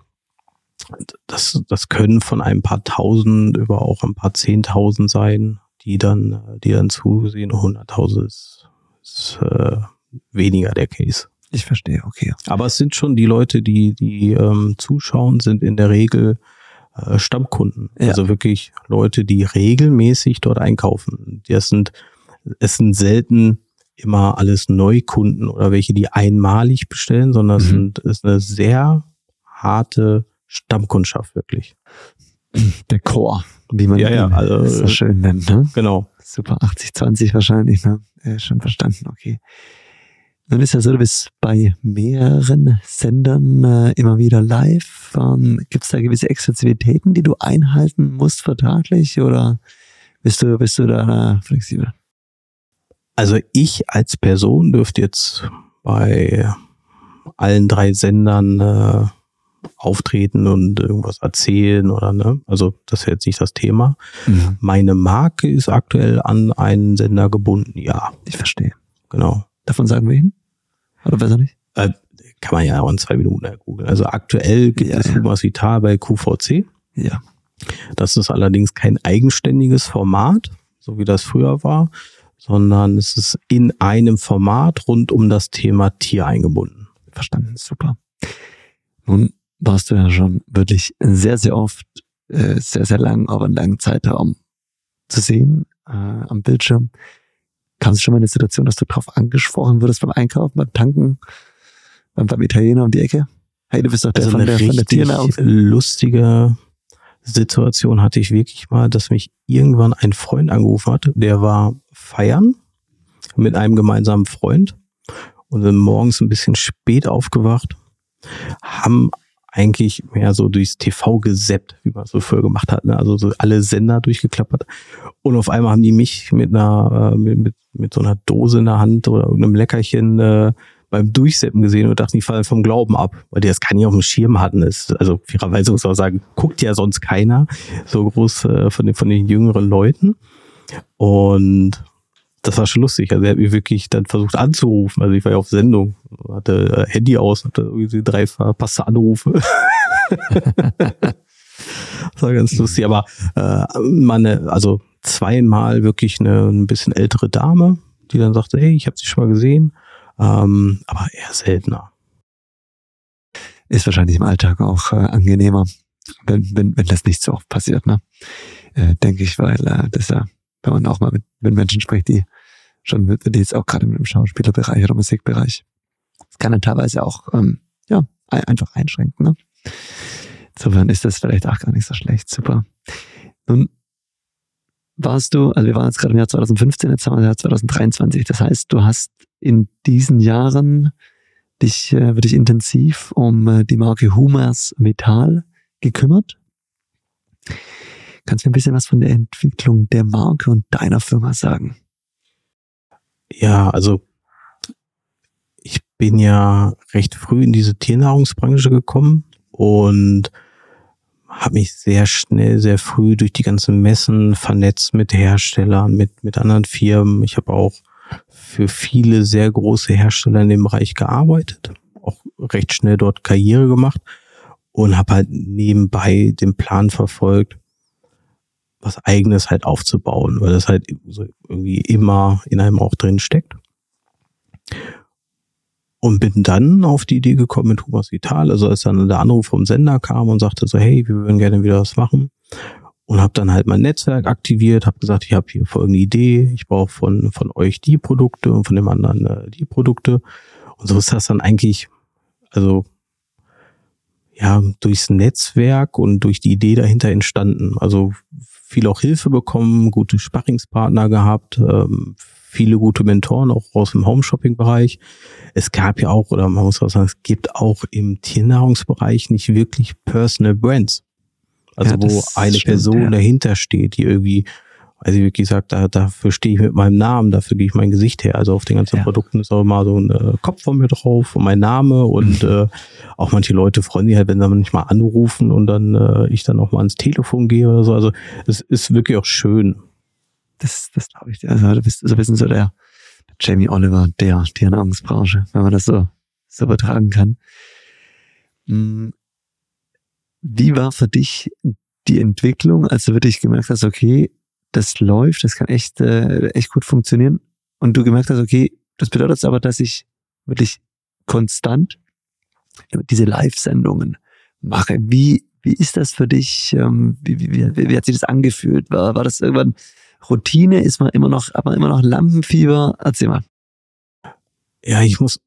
Das, das können von ein paar tausend über auch ein paar zehntausend sein, die dann, die dann zusehen. Hunderttausend ist, ist äh, weniger der Case. Ich verstehe, okay. Aber es sind schon die Leute, die, die ähm, zuschauen, sind in der Regel äh, Stammkunden. Ja. Also wirklich Leute, die regelmäßig dort einkaufen. Das sind, es sind selten immer alles Neukunden oder welche, die einmalig bestellen, sondern mhm. es sind, ist eine sehr harte Stammkundschaft wirklich. Der Chor, wie man ja, ja, also, so schön nennt. Ne? Genau. Super, 80-20 wahrscheinlich, ne? Ja, schon verstanden, okay. Nun ist ja so, du bist bei mehreren Sendern äh, immer wieder live. Ähm, Gibt es da gewisse Exklusivitäten, die du einhalten musst vertraglich oder bist du, bist du da flexibel? Also ich als Person dürfte jetzt bei allen drei Sendern äh, auftreten und irgendwas erzählen oder ne. Also das ist jetzt nicht das Thema. Mhm. Meine Marke ist aktuell an einen Sender gebunden, ja. Ich verstehe. Genau. Davon sagen wir hin? Oder besser nicht? Äh, kann man ja auch in zwei Minuten googeln. Also aktuell gibt ja, es ja. Humas Vital bei QVC. Ja. Das ist allerdings kein eigenständiges Format, so wie das früher war, sondern es ist in einem Format rund um das Thema Tier eingebunden. Verstanden, super. Nun warst du ja schon wirklich sehr, sehr oft, äh, sehr, sehr lang, aber einen langen Zeitraum zu sehen äh, am Bildschirm. Kam es schon mal in eine Situation, dass du darauf angesprochen wurdest beim Einkaufen, beim Tanken, beim, beim Italiener um die Ecke? Hey, du bist doch der also von, der, von der Tiernahrung. lustige Situation hatte ich wirklich mal, dass mich irgendwann ein Freund angerufen hat, der war feiern mit einem gemeinsamen Freund und sind morgens ein bisschen spät aufgewacht, haben eigentlich mehr so durchs TV gesäppt, wie man so früher gemacht hat. Ne? Also so alle Sender durchgeklappert. Und auf einmal haben die mich mit einer, äh, mit, mit, mit so einer Dose in der Hand oder irgendeinem Leckerchen äh, beim Durchseppen gesehen und dachten, die fallen vom Glauben ab, weil die das gar nicht auf dem Schirm hatten. Ist, also fairerweise muss man sagen, guckt ja sonst keiner so groß äh, von, den, von den jüngeren Leuten. Und das war schon lustig. Also er hat mich wirklich dann versucht anzurufen. Also ich war ja auf Sendung, hatte äh, Handy aus, hatte irgendwie drei verpasste Anrufe. das war ganz lustig. Aber äh, meine, also zweimal wirklich eine ein bisschen ältere Dame, die dann sagte, hey, ich habe sie schon mal gesehen. Ähm, aber eher seltener. Ist wahrscheinlich im Alltag auch äh, angenehmer, wenn, wenn, wenn das nicht so oft passiert, ne? Äh, Denke ich, weil äh, das ja wenn man auch mal mit, mit Menschen spricht, die schon die jetzt auch gerade mit dem Schauspielerbereich oder Musikbereich. Das kann dann teilweise auch, ähm, ja, einfach einschränken, ne? Insofern ist das vielleicht auch gar nicht so schlecht. Super. Nun warst du, also wir waren jetzt gerade im Jahr 2015, jetzt haben wir das Jahr 2023. Das heißt, du hast in diesen Jahren dich äh, wirklich intensiv um äh, die Marke Humas Metall gekümmert. Kannst du mir ein bisschen was von der Entwicklung der Marke und deiner Firma sagen? Ja, also ich bin ja recht früh in diese Tiernahrungsbranche gekommen und habe mich sehr schnell, sehr früh durch die ganzen Messen vernetzt mit Herstellern, mit, mit anderen Firmen. Ich habe auch für viele sehr große Hersteller in dem Bereich gearbeitet, auch recht schnell dort Karriere gemacht und habe halt nebenbei den Plan verfolgt, was eigenes halt aufzubauen, weil das halt so irgendwie immer in einem auch drin steckt. Und bin dann auf die Idee gekommen mit Thomas Vital, also als dann der Anruf vom Sender kam und sagte so, hey, wir würden gerne wieder was machen. Und habe dann halt mein Netzwerk aktiviert, habe gesagt, ich habe hier folgende Idee, ich brauche von, von euch die Produkte und von dem anderen äh, die Produkte. Und so ist das dann eigentlich, also ja, durchs Netzwerk und durch die Idee dahinter entstanden. Also viel auch Hilfe bekommen, gute Sparringspartner gehabt, ähm, viele gute Mentoren auch aus dem Home-Shopping-Bereich. Es gab ja auch, oder man muss auch sagen, es gibt auch im Tiernahrungsbereich nicht wirklich Personal Brands. Also ja, wo eine stimmt, Person ja. dahinter steht, die irgendwie, also ich wirklich gesagt, da, dafür stehe ich mit meinem Namen, dafür gehe ich mein Gesicht her. Also auf den ganzen ja. Produkten ist auch immer so ein äh, Kopf von mir drauf und mein Name und äh, auch manche Leute freuen sich halt, wenn sie nicht mal anrufen und dann äh, ich dann auch mal ans Telefon gehe oder so. Also es ist wirklich auch schön. Das, das glaube ich. Also du bist so ein bisschen so der, der Jamie Oliver der Tiernahrungsbranche, wenn man das so, so übertragen kann. Hm. Wie war für dich die Entwicklung, als du wirklich gemerkt hast, okay, das läuft, das kann echt, äh, echt gut funktionieren und du gemerkt hast, okay, das bedeutet aber, dass ich wirklich konstant diese Live-Sendungen mache. Wie, wie ist das für dich? Ähm, wie, wie, wie, wie hat sich das angefühlt? War, war das irgendwann Routine? Ist man immer noch, aber immer noch Lampenfieber? Erzähl mal. Ja, ich muss,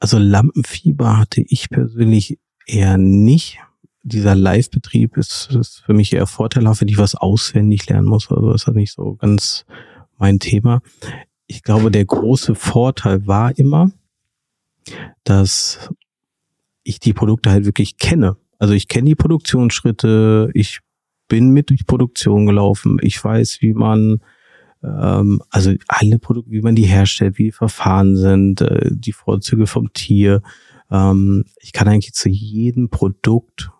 also Lampenfieber hatte ich persönlich eher nicht. Dieser Live-Betrieb ist, ist für mich eher vorteilhaft, wenn ich was auswendig lernen muss. Also ist das nicht so ganz mein Thema. Ich glaube, der große Vorteil war immer, dass ich die Produkte halt wirklich kenne. Also ich kenne die Produktionsschritte, ich bin mit durch Produktion gelaufen. Ich weiß, wie man ähm, also alle Produkte, wie man die herstellt, wie die Verfahren sind, äh, die Vorzüge vom Tier. Ähm, ich kann eigentlich zu jedem Produkt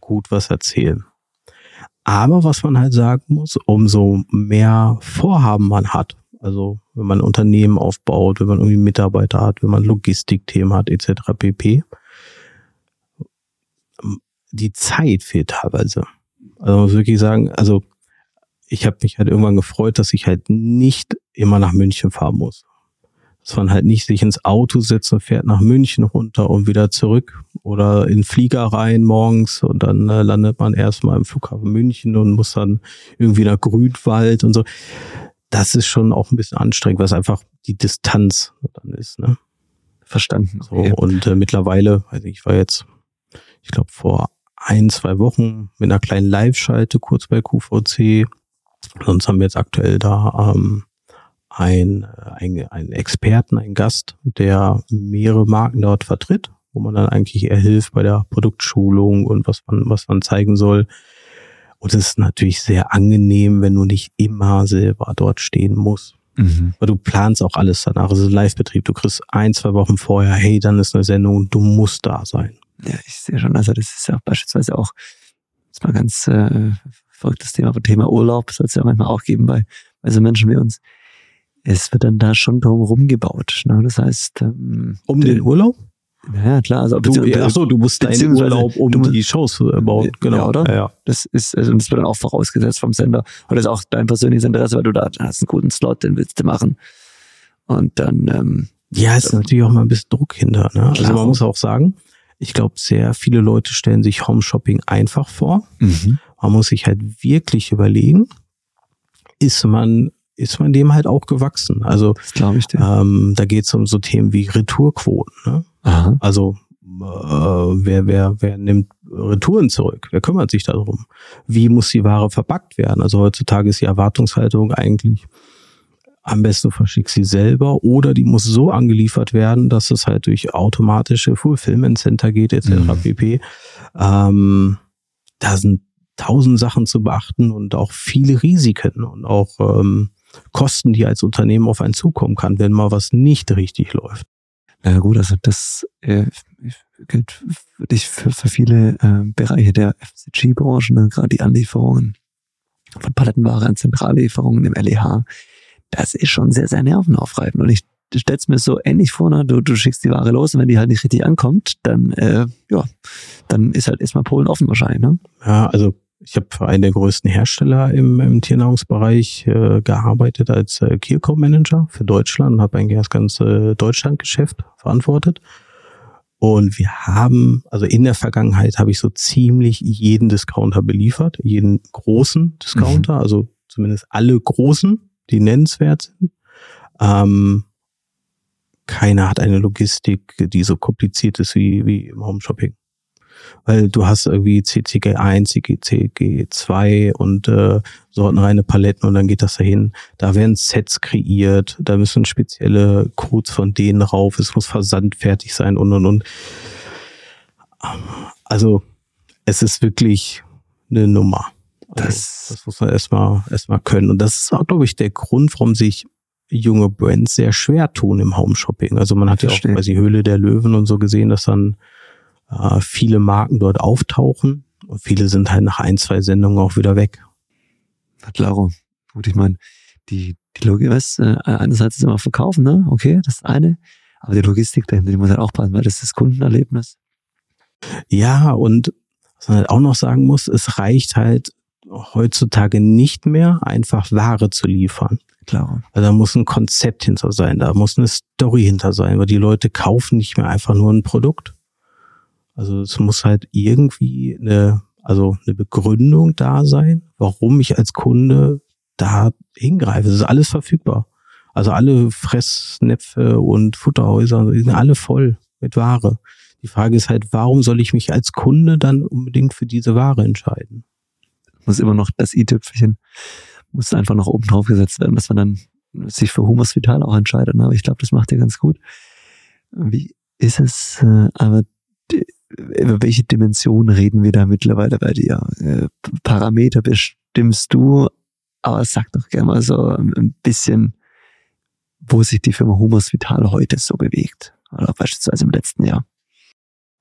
gut was erzählen. Aber was man halt sagen muss, umso mehr Vorhaben man hat, also wenn man Unternehmen aufbaut, wenn man irgendwie Mitarbeiter hat, wenn man Logistikthemen hat, etc. pp. Die Zeit fehlt teilweise. Also muss wirklich sagen, also ich habe mich halt irgendwann gefreut, dass ich halt nicht immer nach München fahren muss. Dass man halt nicht sich ins Auto setzt und fährt nach München runter und wieder zurück oder in Flieger rein morgens und dann äh, landet man erstmal im Flughafen München und muss dann irgendwie nach Grünwald und so. Das ist schon auch ein bisschen anstrengend, was einfach die Distanz dann ist. Ne? Verstanden. So, und äh, mittlerweile, also ich war jetzt, ich glaube vor ein, zwei Wochen mit einer kleinen Live-Schalte kurz bei QVC. Sonst haben wir jetzt aktuell da ähm, ein, ein, einen Experten, einen Gast, der mehrere Marken dort vertritt, wo man dann eigentlich eher hilft bei der Produktschulung und was man, was man zeigen soll. Und es ist natürlich sehr angenehm, wenn du nicht immer selber dort stehen musst. Mhm. Weil du planst auch alles danach. Es ist ein Live-Betrieb. Du kriegst ein, zwei Wochen vorher, hey, dann ist eine Sendung und du musst da sein. Ja, ich sehe schon. Also das ist ja beispielsweise auch, das ist mal ganz äh, verrücktes Thema, aber Thema Urlaub soll es ja manchmal auch geben bei, bei so Menschen wie uns. Es wird dann da schon drum gebaut. Ne? Das heißt, ähm, um den Urlaub? Ja, klar. Also, du, ach so, du musst deinen Urlaub um du, die Shows äh, bauen. Genau, ja, oder? Ja, ja. Das ist, also das wird dann auch vorausgesetzt vom Sender. Und das ist auch dein persönliches Interesse, weil du da hast einen guten Slot, den willst du machen. Und dann, ähm, ja, ist natürlich auch mal ein bisschen Druck hinter. Ne? Also man muss auch sagen, ich glaube, sehr viele Leute stellen sich Home Shopping einfach vor. Mhm. Man muss sich halt wirklich überlegen, ist man ist man dem halt auch gewachsen. Also glaube ich ähm, da geht es um so Themen wie Retourquoten. Ne? Aha. Also äh, wer, wer, wer nimmt Retouren zurück? Wer kümmert sich darum? Wie muss die Ware verpackt werden? Also heutzutage ist die Erwartungshaltung eigentlich, am besten verschickst sie selber oder die muss so angeliefert werden, dass es halt durch automatische Fulfillment Center geht, etc. Mhm. pp. Ähm, da sind tausend Sachen zu beachten und auch viele Risiken und auch ähm, Kosten, die als Unternehmen auf einen zukommen kann, wenn mal was nicht richtig läuft. Na gut, also das, äh, gilt wirklich für, für viele äh, Bereiche der FCG-Branche, ne? gerade die Anlieferungen von Palettenware an Zentrallieferungen im LEH. Das ist schon sehr, sehr nervenaufreibend. Und ich stell's mir so ähnlich vor, ne? du, du schickst die Ware los und wenn die halt nicht richtig ankommt, dann, äh, ja, dann ist halt erstmal Polen offen wahrscheinlich. Ne? Ja, also ich habe für einen der größten Hersteller im, im Tiernahrungsbereich äh, gearbeitet als äh, Key Manager für Deutschland und habe eigentlich das ganze Deutschlandgeschäft verantwortet. Und wir haben, also in der Vergangenheit habe ich so ziemlich jeden Discounter beliefert, jeden großen Discounter, mhm. also zumindest alle großen, die nennenswert sind. Ähm, keiner hat eine Logistik, die so kompliziert ist wie, wie im Home Shopping. Weil du hast irgendwie CCG1, CCG2 und äh, sortenreine Paletten und dann geht das dahin. Da werden Sets kreiert, da müssen spezielle Codes von denen rauf, es muss versandfertig sein und und und. Also es ist wirklich eine Nummer. Also, das, das muss man erstmal erstmal können. Und das ist auch, glaube ich, der Grund, warum sich junge Brands sehr schwer tun im Home Shopping. Also man hat ja auch bei die Höhle der Löwen und so gesehen, dass dann äh, viele Marken dort auftauchen und viele sind halt nach ein, zwei Sendungen auch wieder weg. Na klaro. Gut, ich meine, die, die Logik ist, äh, einerseits ist immer verkaufen, ne? Okay, das eine. Aber die Logistik dahinter, die muss halt auch passen, weil das ist das Kundenerlebnis. Ja, und was man halt auch noch sagen muss, es reicht halt heutzutage nicht mehr, einfach Ware zu liefern. Klar. Also da muss ein Konzept hinter sein, da muss eine Story hinter sein, weil die Leute kaufen nicht mehr einfach nur ein Produkt. Also es muss halt irgendwie eine, also eine Begründung da sein, warum ich als Kunde da hingreife. Es ist alles verfügbar. Also alle Fressnäpfe und Futterhäuser die sind alle voll mit Ware. Die Frage ist halt, warum soll ich mich als Kunde dann unbedingt für diese Ware entscheiden? Muss immer noch das i-Tüpfchen, muss einfach noch oben drauf gesetzt werden, dass man dann sich für Humus Vital auch entscheidet. Ne? Aber ich glaube, das macht ihr ganz gut. Wie ist es äh, aber über welche Dimension reden wir da mittlerweile bei dir? Äh, Parameter bestimmst du, aber sag doch gerne mal so ein bisschen, wo sich die Firma Humus Vital heute so bewegt. Oder beispielsweise im letzten Jahr.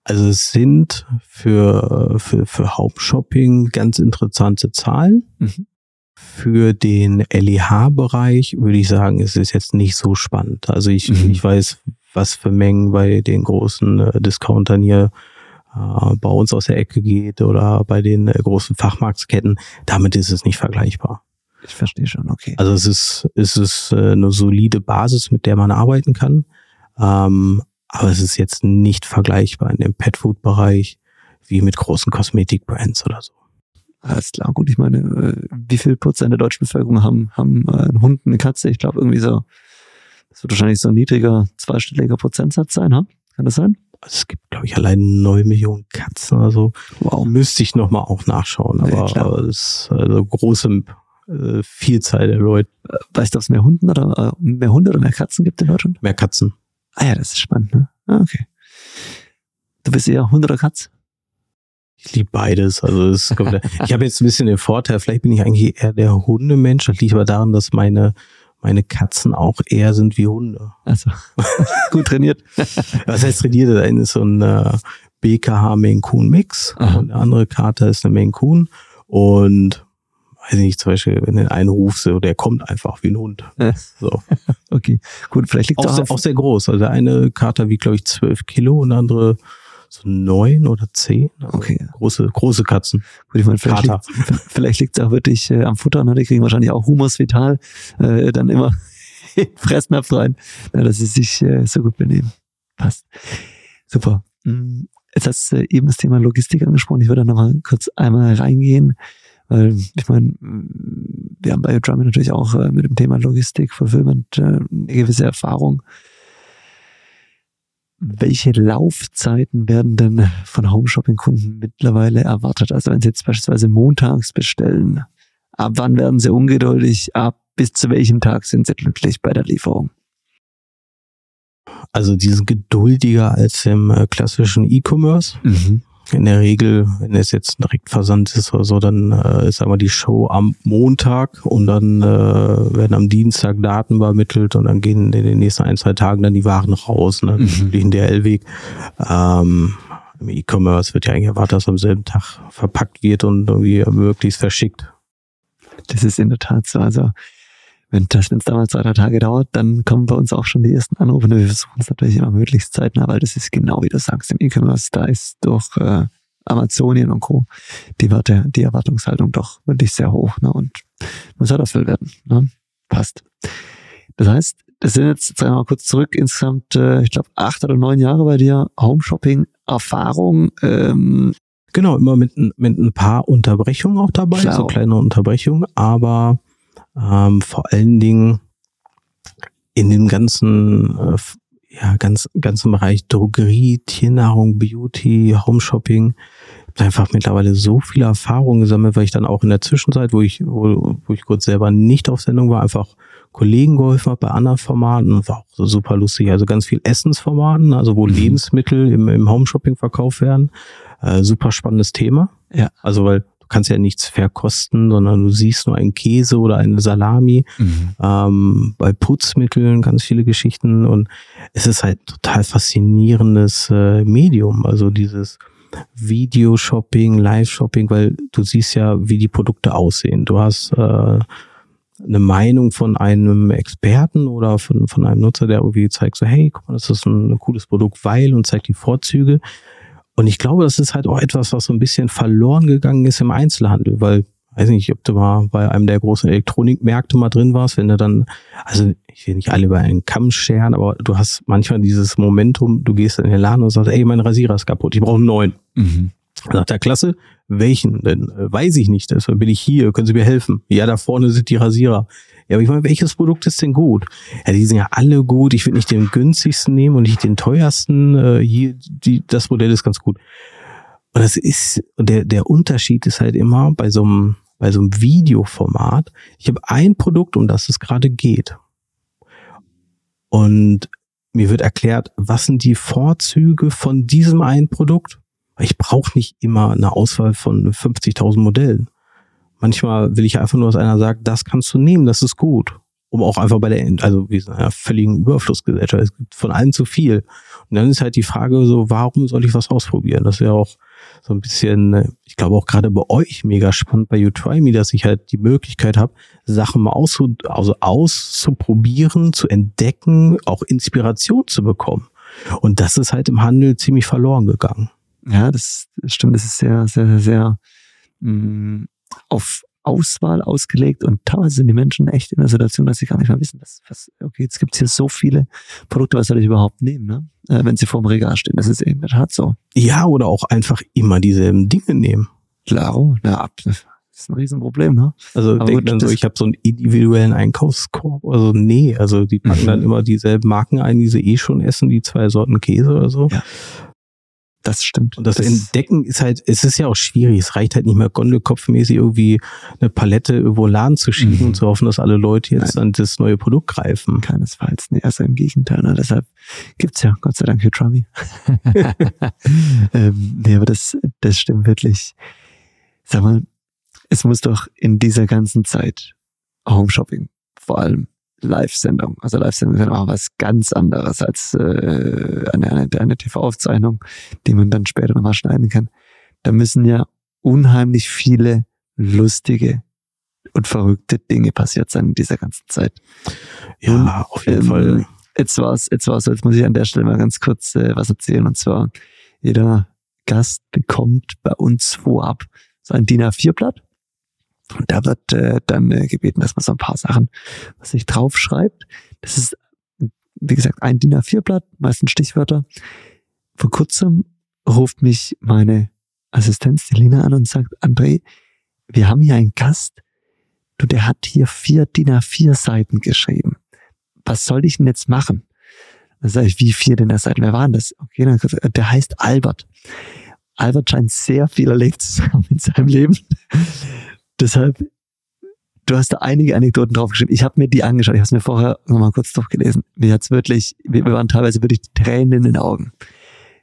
Also es sind für, für, für Hauptshopping ganz interessante Zahlen. Mhm. Für den LEH-Bereich würde ich sagen, es ist jetzt nicht so spannend. Also ich, mhm. ich weiß, was für Mengen bei den großen äh, Discountern hier äh, bei uns aus der Ecke geht oder bei den äh, großen Fachmarktketten, damit ist es nicht vergleichbar. Ich verstehe schon, okay. Also es ist, es ist äh, eine solide Basis, mit der man arbeiten kann. Ähm, aber es ist jetzt nicht vergleichbar in dem Pet-Food-Bereich wie mit großen Kosmetik-Brands oder so. Alles klar, gut. Ich meine, äh, wie viel Prozent der deutschen Bevölkerung haben, haben einen Hund, eine Katze? Ich glaube irgendwie so, das wird wahrscheinlich so ein niedriger, zweistelliger Prozentsatz sein, ha? Kann das sein? Es gibt, glaube ich, allein neun Millionen Katzen oder so. Wow. Müsste ich nochmal auch nachschauen, aber, ja, aber es ist also große äh, Vielzahl der Leute. Weißt du, ob es mehr Hunden oder äh, mehr Hunde oder mehr Katzen gibt in Deutschland? Mehr Katzen. Ah ja, das ist spannend, ne? Ah, okay. Du bist eher Hund oder Katz? Ich liebe beides. Also es kommt, ich habe jetzt ein bisschen den Vorteil, vielleicht bin ich eigentlich eher der Hundemensch. Das liegt aber daran, dass meine meine Katzen auch eher sind wie Hunde. Also gut trainiert. Was heißt trainiert? Der eine ist so ein äh, BKH Maine Coon Mix Aha. und der andere Kater ist eine Maine Coon und weiß ich nicht, zum Beispiel, wenn du einen rufst, so, der kommt einfach wie ein Hund. So. okay, gut, vielleicht liegt auch, sehr, auch sehr groß. Also der eine Kater wiegt, glaube ich, zwölf Kilo und der andere so neun oder zehn. Also okay. Große, große Katzen. Gut, ich meine, vielleicht liegt, vielleicht liegt es auch wirklich äh, am Futter, ne? Die kriegen wahrscheinlich auch Humus vital, äh, dann immer in Fressnapf rein, ja, dass sie sich äh, so gut benehmen. Passt. Super. Mm, jetzt hast du äh, eben das Thema Logistik angesprochen. Ich würde da nochmal kurz einmal reingehen, weil ich meine, mm, wir haben bei Drummond natürlich auch äh, mit dem Thema Logistik, Fulfillment äh, eine gewisse Erfahrung welche Laufzeiten werden denn von Homeshopping-Kunden mittlerweile erwartet? Also wenn sie jetzt beispielsweise montags bestellen, ab wann werden sie ungeduldig? Ab bis zu welchem Tag sind sie glücklich bei der Lieferung? Also die sind geduldiger als im äh, klassischen E-Commerce. Mhm in der Regel, wenn es jetzt direkt versandt ist oder so, dann äh, ist einmal die Show am Montag und dann äh, werden am Dienstag Daten übermittelt und dann gehen in den nächsten ein, zwei Tagen dann die Waren raus, ne? Mhm. den DHL-Weg. Ähm, im E-Commerce wird ja eigentlich erwartet, dass am selben Tag verpackt wird und irgendwie möglichst verschickt. Das ist in der Tat so. Also wenn das, wenn es damals zwei, drei Tage dauert, dann kommen bei uns auch schon die ersten Anrufe. Wir versuchen es natürlich immer möglichst zeitnah, weil das ist genau wie du sagst, im E-Commerce, da ist durch äh, Amazonien und Co. die, Warte, die Erwartungshaltung doch wirklich sehr hoch ne? und muss halt erfüllt werden. Ne? Passt. Das heißt, das sind jetzt, jetzt einmal kurz zurück, insgesamt, äh, ich glaube, acht oder neun Jahre bei dir Home-Shopping-Erfahrung. Ähm, genau, immer mit, mit ein paar Unterbrechungen auch dabei, Klar. so kleine Unterbrechungen, aber ähm, vor allen Dingen in dem ganzen, äh, ja, ganz, ganzen Bereich Drogerie, Tiernahrung, Beauty, Home Shopping, einfach mittlerweile so viele Erfahrungen gesammelt, weil ich dann auch in der Zwischenzeit, wo ich, wo, wo ich kurz selber nicht auf Sendung war, einfach Kollegen geholfen habe bei anderen Formaten und war auch so super lustig. Also ganz viel Essensformaten, also wo mhm. Lebensmittel im, im Home-Shopping verkauft werden. Äh, super spannendes Thema. Ja. Also weil du kannst ja nichts verkosten, sondern du siehst nur einen Käse oder eine Salami. Mhm. Ähm, bei Putzmitteln ganz viele Geschichten und es ist halt total faszinierendes äh, Medium. Also dieses Video-Shopping, Live-Shopping, weil du siehst ja, wie die Produkte aussehen. Du hast äh, eine Meinung von einem Experten oder von, von einem Nutzer, der irgendwie zeigt so, hey, guck mal, das ist ein, ein cooles Produkt, weil und zeigt die Vorzüge. Und ich glaube, das ist halt auch etwas, was so ein bisschen verloren gegangen ist im Einzelhandel, weil, weiß nicht, ob du mal bei einem der großen Elektronikmärkte mal drin warst, wenn du dann, also ich will nicht alle über einen Kamm scheren, aber du hast manchmal dieses Momentum, du gehst in den Laden und sagst, ey, mein Rasierer ist kaputt, ich brauche einen neuen. Mhm. Nach der Klasse, welchen denn? Äh, weiß ich nicht. Deshalb bin ich hier. Können Sie mir helfen? Ja, da vorne sind die Rasierer. Ja, aber ich meine, welches Produkt ist denn gut? Ja, die sind ja alle gut. Ich würde nicht den günstigsten nehmen und nicht den teuersten. Äh, hier, die, das Modell ist ganz gut. Und das ist, der, der Unterschied ist halt immer bei so einem, bei so einem Videoformat. Ich habe ein Produkt, um das es gerade geht. Und mir wird erklärt, was sind die Vorzüge von diesem einen Produkt? Ich brauche nicht immer eine Auswahl von 50.000 Modellen. Manchmal will ich einfach nur, dass einer sagt, das kannst du nehmen, das ist gut. Um auch einfach bei der, also wie so einer völligen Überflussgesellschaft, es gibt von allem zu viel. Und dann ist halt die Frage so, warum soll ich was ausprobieren? Das ist ja auch so ein bisschen, ich glaube auch gerade bei euch mega spannend bei You Try Me, dass ich halt die Möglichkeit habe, Sachen mal auszu, also auszuprobieren, zu entdecken, auch Inspiration zu bekommen. Und das ist halt im Handel ziemlich verloren gegangen. Ja, das stimmt. Das ist sehr, sehr, sehr mh, mm, auf Auswahl ausgelegt und teilweise sind die Menschen echt in der Situation, dass sie gar nicht mehr wissen, was, was okay, jetzt gibt's hier so viele Produkte, was soll ich überhaupt nehmen, ne? Äh, wenn sie vor dem Regal stehen. Das ist eben in der Tat so. Ja, oder auch einfach immer dieselben Dinge nehmen. Klaro, na, ab, das ist ein Riesenproblem, ne? Also denkt dann so, ich habe so einen individuellen Einkaufskorb. Also nee, also die packen mhm. dann immer dieselben Marken ein, die sie eh schon essen, die zwei Sorten Käse oder so. Ja. Das stimmt. Und das, das, Entdecken ist halt, es ist ja auch schwierig. Es reicht halt nicht mehr gondelkopfmäßig irgendwie eine Palette irgendwo Laden zu schieben mhm. und zu hoffen, dass alle Leute jetzt Nein. an das neue Produkt greifen. Keinesfalls. Nee, also im Gegenteil. Ne? Deshalb gibt's ja Gott sei Dank Hitrami. ähm, nee, aber das, das stimmt wirklich. Sag mal, es muss doch in dieser ganzen Zeit Home Shopping vor allem Live-Sendung. Also Live-Sendung ist ja noch was ganz anderes als äh, eine, eine, eine TV-Aufzeichnung, die man dann später nochmal schneiden kann. Da müssen ja unheimlich viele lustige und verrückte Dinge passiert sein in dieser ganzen Zeit. Ja, und, auf jeden ähm, Fall. Jetzt war's, jetzt war's, jetzt muss ich an der Stelle mal ganz kurz äh, was erzählen. Und zwar, jeder Gast bekommt bei uns vorab so ein DIN A4-Blatt und da wird äh, dann äh, gebeten, dass man so ein paar Sachen, was sich draufschreibt. Das ist, wie gesagt, ein DIN A4-Blatt, meistens Stichwörter. Vor kurzem ruft mich meine Assistenz, die Lina, an und sagt, André, wir haben hier einen Gast, du, der hat hier vier DIN A4 Seiten geschrieben. Was soll ich denn jetzt machen? Dann sage ich, wie vier DIN A-Seiten? Wer war denn das? Okay, dann, der heißt Albert. Albert scheint sehr viel erlebt zu haben in seinem Leben. Deshalb, du hast da einige Anekdoten draufgeschrieben. Ich habe mir die angeschaut. Ich habe es mir vorher nochmal kurz durchgelesen. Mir hat's wirklich, wir, wir waren teilweise wirklich Tränen in den Augen.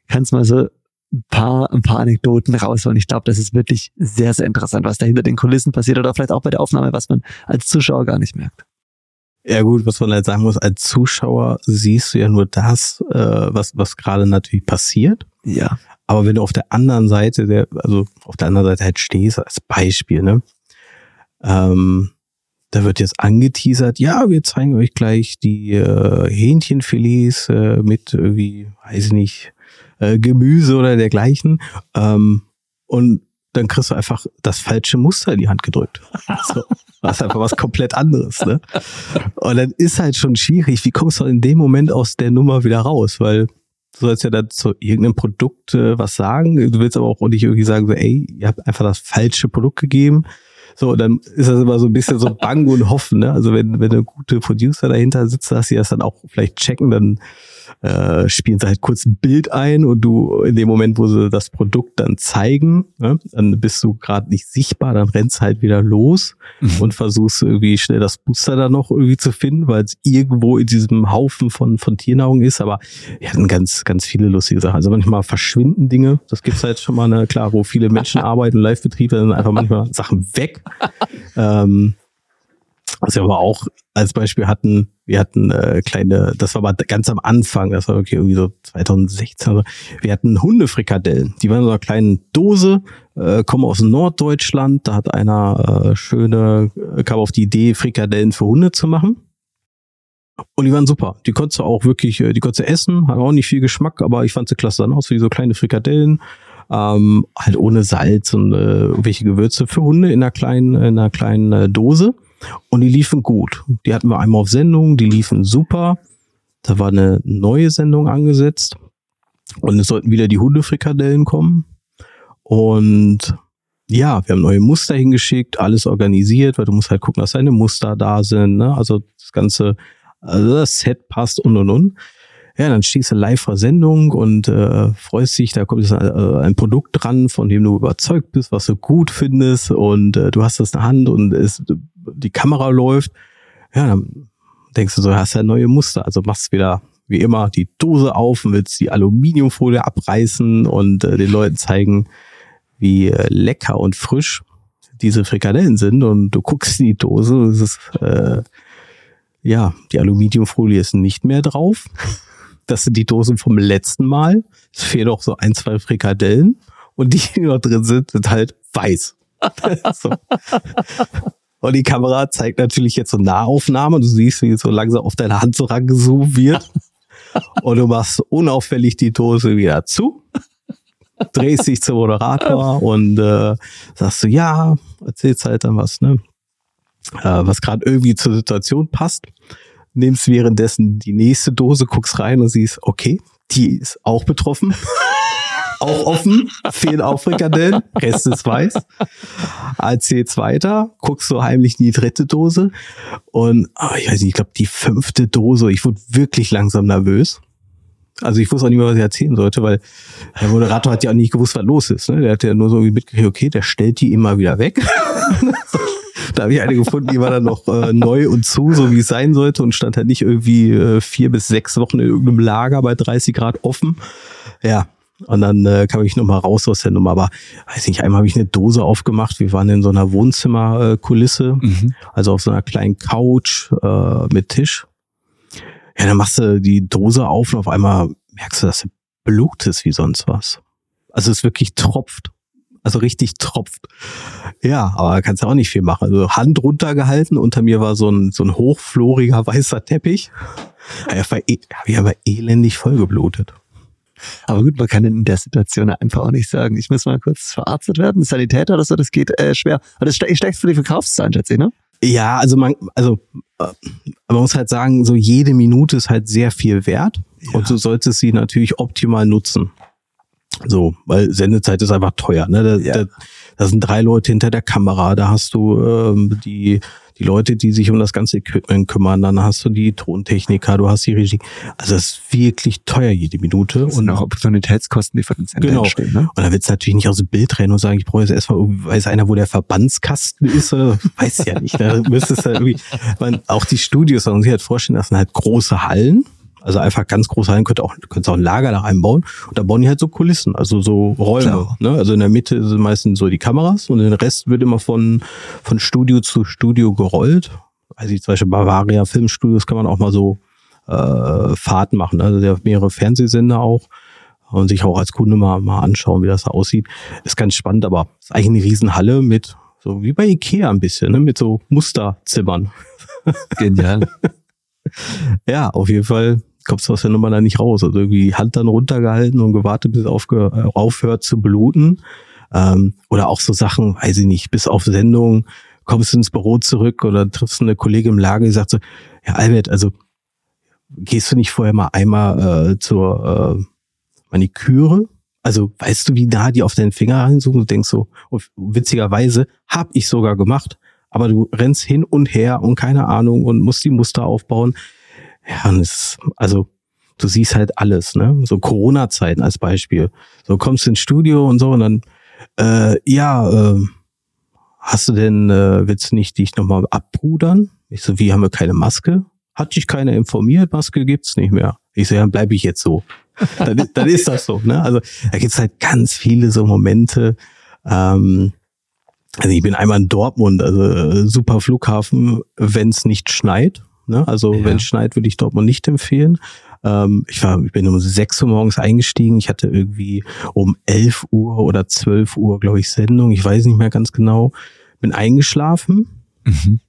Kannst mal so ein paar, ein paar Anekdoten rausholen. Ich glaube, das ist wirklich sehr, sehr interessant, was da hinter den Kulissen passiert oder vielleicht auch bei der Aufnahme, was man als Zuschauer gar nicht merkt. Ja gut, was man halt sagen muss, als Zuschauer siehst du ja nur das, äh, was, was gerade natürlich passiert. Ja. Aber wenn du auf der anderen Seite, der, also auf der anderen Seite halt stehst, als Beispiel, ne? Ähm, da wird jetzt angeteasert, ja, wir zeigen euch gleich die äh, Hähnchenfilets äh, mit irgendwie, weiß ich nicht, äh, Gemüse oder dergleichen. Ähm, und dann kriegst du einfach das falsche Muster in die Hand gedrückt. So, das ist einfach was komplett anderes. Ne? Und dann ist halt schon schwierig, wie kommst du in dem Moment aus der Nummer wieder raus? Weil du sollst ja dann zu irgendeinem Produkt äh, was sagen. Du willst aber auch nicht irgendwie sagen, so, ey, ihr habt einfach das falsche Produkt gegeben. So, dann ist das immer so ein bisschen so Bang und Hoffen. Ne? Also wenn, wenn eine gute Producer dahinter sitzt, dass sie das dann auch vielleicht checken, dann äh, spielen sie halt kurz ein Bild ein und du in dem Moment, wo sie das Produkt dann zeigen, ne, dann bist du gerade nicht sichtbar, dann rennst halt wieder los mhm. und versuchst irgendwie schnell das Booster da noch irgendwie zu finden, weil es irgendwo in diesem Haufen von, von Tiernahrung ist. Aber wir hatten ganz, ganz viele lustige Sachen. Also manchmal verschwinden Dinge. Das gibt's halt schon mal, ne, klar, wo viele Menschen arbeiten, Live-Betriebe, dann einfach manchmal Sachen weg. ähm, was wir aber auch als Beispiel hatten, wir hatten äh, kleine, das war aber ganz am Anfang, das war okay, irgendwie so 2016, also, wir hatten Hundefrikadellen, die waren in so einer kleinen Dose, äh, kommen aus Norddeutschland, da hat einer äh, schöne, äh, kam auf die Idee, Frikadellen für Hunde zu machen. Und die waren super. Die konntest du auch wirklich, äh, die konntest du essen, hat auch nicht viel Geschmack, aber ich fand sie klasse dann aus, wie so kleine Frikadellen. Ähm, halt ohne Salz und äh, irgendwelche Gewürze für Hunde in einer kleinen, in einer kleinen äh, Dose. Und die liefen gut. Die hatten wir einmal auf Sendung, die liefen super. Da war eine neue Sendung angesetzt. Und es sollten wieder die Hundefrikadellen kommen. Und ja, wir haben neue Muster hingeschickt, alles organisiert, weil du musst halt gucken, dass deine Muster da sind. Ne? Also das ganze, also das Set passt und und und. Ja, dann stehst du live vor Sendung und äh, freust dich, da kommt jetzt ein, äh, ein Produkt dran, von dem du überzeugt bist, was du gut findest und äh, du hast das in der Hand und es, die Kamera läuft. Ja, dann denkst du so, hast ja neue Muster, also machst wieder wie immer die Dose auf und willst die Aluminiumfolie abreißen und äh, den Leuten zeigen, wie äh, lecker und frisch diese Frikadellen sind und du guckst in die Dose, und es ist äh, ja, die Aluminiumfolie ist nicht mehr drauf. Das sind die Dosen vom letzten Mal. Es fehlen auch so ein, zwei Frikadellen. Und die, die noch drin sind, sind halt weiß. so. Und die Kamera zeigt natürlich jetzt so Nahaufnahme. Du siehst, wie so langsam auf deine Hand so rangezoomt wird. Und du machst unauffällig die Dose wieder zu, drehst dich zum Moderator und äh, sagst du, ja, erzählst halt dann was, ne? Äh, was gerade irgendwie zur Situation passt nimmst währenddessen die nächste Dose, guckst rein und siehst, okay, die ist auch betroffen. auch offen, fehlen auch Frikadellen, Rest ist weiß. Erzählst weiter, guckst so heimlich in die dritte Dose und oh, ich weiß nicht, ich glaube die fünfte Dose, ich wurde wirklich langsam nervös. Also ich wusste auch nicht mehr, was ich erzählen sollte, weil der Moderator hat ja auch nicht gewusst, was los ist. Ne? Der hat ja nur so mitgekriegt, okay, der stellt die immer wieder weg. Da habe ich eine gefunden, die war dann noch äh, neu und zu, so wie es sein sollte und stand halt nicht irgendwie äh, vier bis sechs Wochen in irgendeinem Lager bei 30 Grad offen. Ja, und dann äh, kam ich nochmal raus aus der Nummer. Aber weiß nicht, einmal habe ich eine Dose aufgemacht. Wir waren in so einer Wohnzimmerkulisse, mhm. also auf so einer kleinen Couch äh, mit Tisch. Ja, dann machst du die Dose auf und auf einmal merkst du, dass du Blut ist wie sonst was. Also es wirklich tropft also richtig tropft. Ja, aber kannst ja auch nicht viel machen. Also Hand runtergehalten, unter mir war so ein, so ein hochfloriger weißer Teppich. Er war, eh, ich aber elendig vollgeblutet. Aber gut, man kann in der Situation einfach auch nicht sagen, ich muss mal kurz verarztet werden, Sanitäter oder so, das geht äh, schwer. Aber das steckst für die Verkaufszahlen, schätze ich, ne? Ja, also man, also äh, man muss halt sagen, so jede Minute ist halt sehr viel wert ja. und du solltest sie natürlich optimal nutzen. So, weil Sendezeit ist einfach teuer. Ne? Da, ja. da, da sind drei Leute hinter der Kamera, da hast du ähm, die, die Leute, die sich um das ganze Equipment kümmern, dann hast du die Tontechniker, du hast die Regie. Also das ist wirklich teuer jede Minute. Das und auch Opportunitätskosten, die für den Sender genau. entstehen. Ne? Und da willst du natürlich nicht aus dem Bild rennen und sagen, ich brauche jetzt erstmal, weiß einer, wo der Verbandskasten ist, oder? weiß ja nicht. Da müsstest du irgendwie, man, auch die Studios, man sich halt vorstellen, das sind halt große Hallen also einfach ganz groß Hallen, könnte auch, könntest auch ein Lager da einbauen. Und da bauen die halt so Kulissen, also so Räume. Ne? Also in der Mitte sind meistens so die Kameras und den Rest wird immer von, von Studio zu Studio gerollt. Also zum Beispiel Bavaria Filmstudios kann man auch mal so äh, Fahrten machen. Also der hat mehrere Fernsehsender auch. und sich auch als Kunde mal, mal anschauen, wie das da aussieht. Ist ganz spannend, aber ist eigentlich eine Riesenhalle mit, so wie bei Ikea ein bisschen, ne? mit so Musterzimmern. Genial. ja, auf jeden Fall kommst du aus der Nummer da nicht raus. Also irgendwie Hand dann runtergehalten und gewartet, bis es äh, aufhört zu bluten. Ähm, oder auch so Sachen, weiß ich nicht, bis auf Sendung kommst du ins Büro zurück oder triffst eine Kollegin im Lager, die sagt so, ja Albert, also gehst du nicht vorher mal einmal äh, zur äh, Maniküre? Also weißt du, wie nah die auf deinen Finger reinsuchen? Du denkst so, witzigerweise hab ich sogar gemacht, aber du rennst hin und her und keine Ahnung und musst die Muster aufbauen. Ja, und es, also du siehst halt alles, ne? So Corona-Zeiten als Beispiel. So kommst du ins Studio und so und dann, äh, ja, äh, hast du denn, äh, willst du nicht dich nochmal abpudern? Ich so, wie haben wir keine Maske? Hat dich keiner informiert, Maske gibt's nicht mehr. Ich so, ja, dann bleibe ich jetzt so. dann, dann ist das so, ne? Also da gibt's halt ganz viele so Momente, ähm, also ich bin einmal in Dortmund, also äh, super Flughafen, wenn es nicht schneit. Ne? Also ja. wenn es schneit, würde ich Dortmund nicht empfehlen. Ähm, ich, war, ich bin um 6 Uhr morgens eingestiegen. Ich hatte irgendwie um 11 Uhr oder 12 Uhr, glaube ich, Sendung. Ich weiß nicht mehr ganz genau. Bin eingeschlafen. Mhm.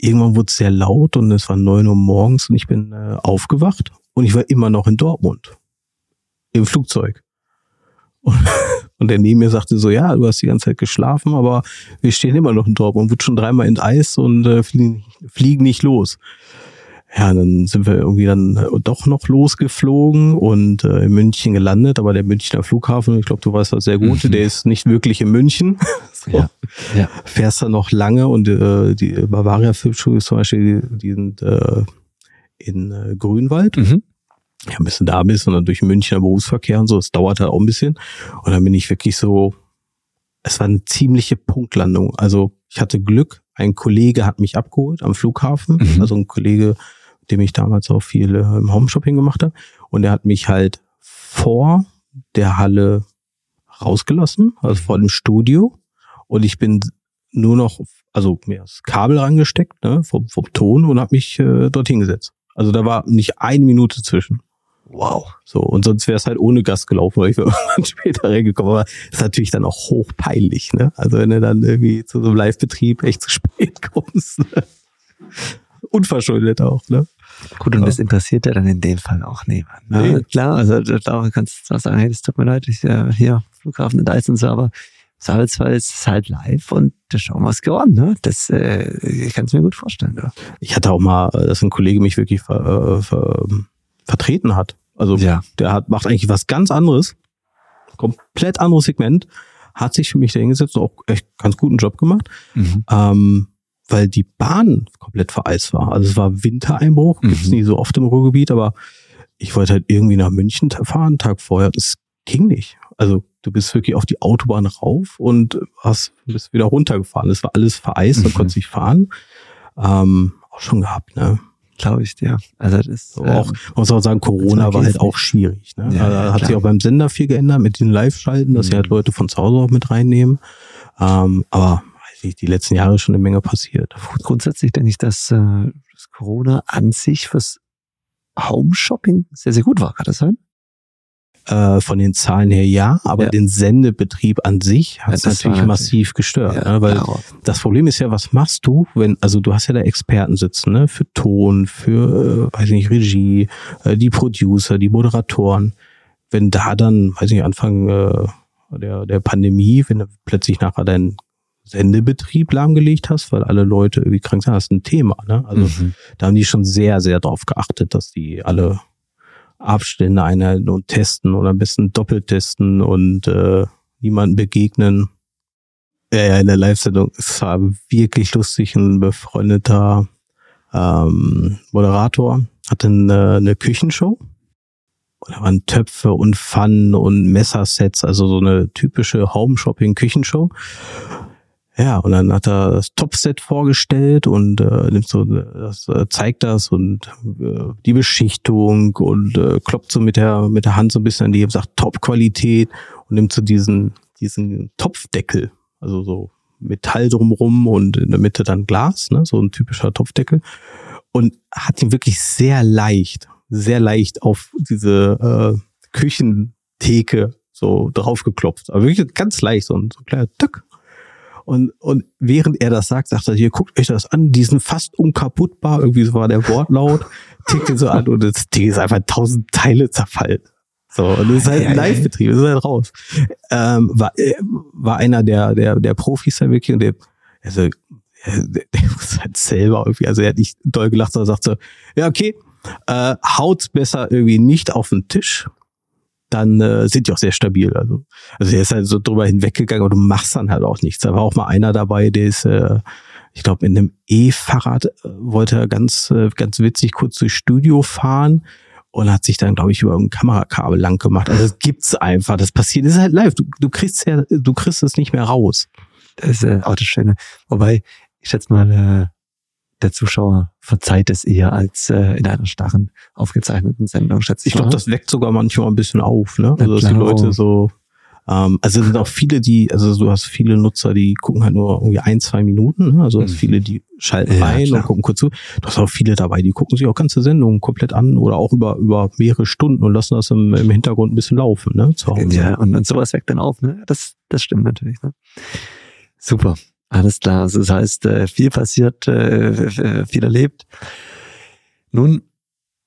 Irgendwann wurde es sehr laut und es war 9 Uhr morgens und ich bin äh, aufgewacht und ich war immer noch in Dortmund. Im Flugzeug. Und, und der neben mir sagte so, ja, du hast die ganze Zeit geschlafen, aber wir stehen immer noch in Dortmund, wird schon dreimal ins Eis und äh, fliegen, fliegen nicht los. Ja, dann sind wir irgendwie dann äh, doch noch losgeflogen und äh, in München gelandet, aber der Münchner Flughafen, ich glaube, du weißt das sehr gut, mhm. der ist nicht wirklich in München. so. ja, ja. Fährst dann noch lange und äh, die Bavaria Filmschule zum Beispiel, die, die sind äh, in äh, Grünwald. Mhm ja, bis du da bist und dann durch Münchner Berufsverkehr und so, es dauert halt auch ein bisschen. Und dann bin ich wirklich so, es war eine ziemliche Punktlandung. Also ich hatte Glück, ein Kollege hat mich abgeholt am Flughafen, mhm. also ein Kollege, mit dem ich damals auch viel äh, im Homeshopping gemacht habe. Und der hat mich halt vor der Halle rausgelassen, also vor dem Studio. Und ich bin nur noch, also mir das Kabel rangesteckt, ne, vom, vom Ton und habe mich äh, dorthin gesetzt. Also da war nicht eine Minute zwischen. Wow. So, und sonst wäre es halt ohne Gast gelaufen, weil ich wäre irgendwann später reingekommen. Aber das ist natürlich dann auch hochpeinlich, ne? Also wenn du dann irgendwie zu so einem Live-Betrieb echt zu spät kommst. Ne? Unverschuldet auch, ne? Gut, und ja. das interessiert ja dann in dem Fall auch niemand. Ne? Nee. Klar, also da kannst du zwar sagen, hey, das tut mir leid, ich äh, hier Flughafen in Dyson so, aber Zweifelsfall ist es halt live und da schauen wir es gewonnen. Ne? Das äh, ich kann es mir gut vorstellen. Ja. Ich hatte auch mal, dass ein Kollege mich wirklich ver, äh, ver, vertreten hat. Also ja. der hat, macht eigentlich was ganz anderes, komplett anderes Segment, hat sich für mich da hingesetzt und auch echt ganz guten Job gemacht, mhm. ähm, weil die Bahn komplett vereist war. Also es war Wintereinbruch, mhm. gibt's nie so oft im Ruhrgebiet, aber ich wollte halt irgendwie nach München fahren, Tag vorher. Das ging nicht. Also du bist wirklich auf die Autobahn rauf und hast bist wieder runtergefahren. Es war alles vereist, mhm. da konntest nicht fahren. Ähm, auch schon gehabt, ne? Glaube ich dir. Also das ist, so auch, ähm, man muss auch sagen, Corona war halt auch schwierig. Ne? Ja, also, ja, hat klar. sich auch beim Sender viel geändert mit den Live-Schalten, dass mhm. sie halt Leute von zu Hause auch mit reinnehmen. Ähm, aber weiß ich, die letzten Jahre ist schon eine Menge passiert. Grundsätzlich denke ich, dass, äh, dass Corona an sich fürs Home-Shopping sehr, sehr gut war. Kann das sein? Äh, von den Zahlen her ja, aber ja. den Sendebetrieb an sich hat es natürlich massiv gestört. Ja, ne? Weil genau. das Problem ist ja, was machst du, wenn, also du hast ja da Experten sitzen, ne, für Ton, für, äh, weiß ich nicht, Regie, äh, die Producer, die Moderatoren. Wenn da dann, weiß ich nicht, Anfang äh, der, der Pandemie, wenn du plötzlich nachher deinen Sendebetrieb lahmgelegt hast, weil alle Leute irgendwie krank sind, hast ein Thema. Ne? Also mhm. da haben die schon sehr, sehr drauf geachtet, dass die alle Abstände einhalten und testen oder ein bisschen doppelt testen und äh, niemanden begegnen. Ja, ja, in der Live-Sendung, es war wirklich lustig, ein befreundeter ähm, Moderator hatte eine, eine Küchenshow. Und da waren Töpfe und Pfannen und Messersets, also so eine typische Home-Shopping-Küchenshow. Ja, und dann hat er das Topset vorgestellt und äh, nimmt so, das, äh, zeigt das und äh, die Beschichtung und äh, kloppt so mit der mit der Hand so ein bisschen an die und sagt Top-Qualität und nimmt so diesen diesen Topfdeckel, also so Metall drumrum und in der Mitte dann Glas, ne, so ein typischer Topfdeckel und hat ihn wirklich sehr leicht, sehr leicht auf diese äh, Küchen Theke so draufgeklopft. Aber wirklich ganz leicht, so ein, so ein kleiner Tück. Und, und während er das sagt, sagt er, hier, guckt euch das an, die sind fast unkaputtbar, irgendwie so war der Wortlaut, tickt ihn so an und das Ding ist einfach tausend Teile zerfallen. So, und das ist halt ein Live-Betrieb, das ist halt raus. Ähm, war, äh, war einer der, der, der Profis da wirklich und der, also, der, der muss halt selber irgendwie, also er hat nicht doll gelacht, sondern sagt so, ja, okay, äh, haut's besser irgendwie nicht auf den Tisch, dann äh, sind die auch sehr stabil. Also, also er ist halt so drüber hinweggegangen und du machst dann halt auch nichts. Da war auch mal einer dabei, der ist, äh, ich glaube, in einem E-Fahrrad äh, wollte er ganz, äh, ganz witzig kurz durchs Studio fahren und hat sich dann, glaube ich, über ein Kamerakabel lang gemacht. Also das gibt's einfach, das passiert, das ist halt live. Du, du kriegst ja, du kriegst es nicht mehr raus. Das ist äh, auch das Schöne. Wobei, ich schätze mal, äh, der Zuschauer verzeiht es eher als äh, in einer starren, aufgezeichneten Sendung, schätze ich. Ich glaube, das weckt sogar manchmal ein bisschen auf, ne? Also, dass die Leute so, ähm, also es sind auch viele, die, also du hast viele Nutzer, die gucken halt nur irgendwie ein, zwei Minuten, ne? Also mhm. viele, die schalten ja, rein klar. und gucken kurz zu. Du hast auch viele dabei, die gucken sich auch ganze Sendungen komplett an oder auch über, über mehrere Stunden und lassen das im, im Hintergrund ein bisschen laufen, ne? Zu Hause. Ja, und, und sowas weckt dann auf, ne? Das, das stimmt natürlich, ne? Super. Alles klar. Also das heißt, äh, viel passiert, äh, viel erlebt. Nun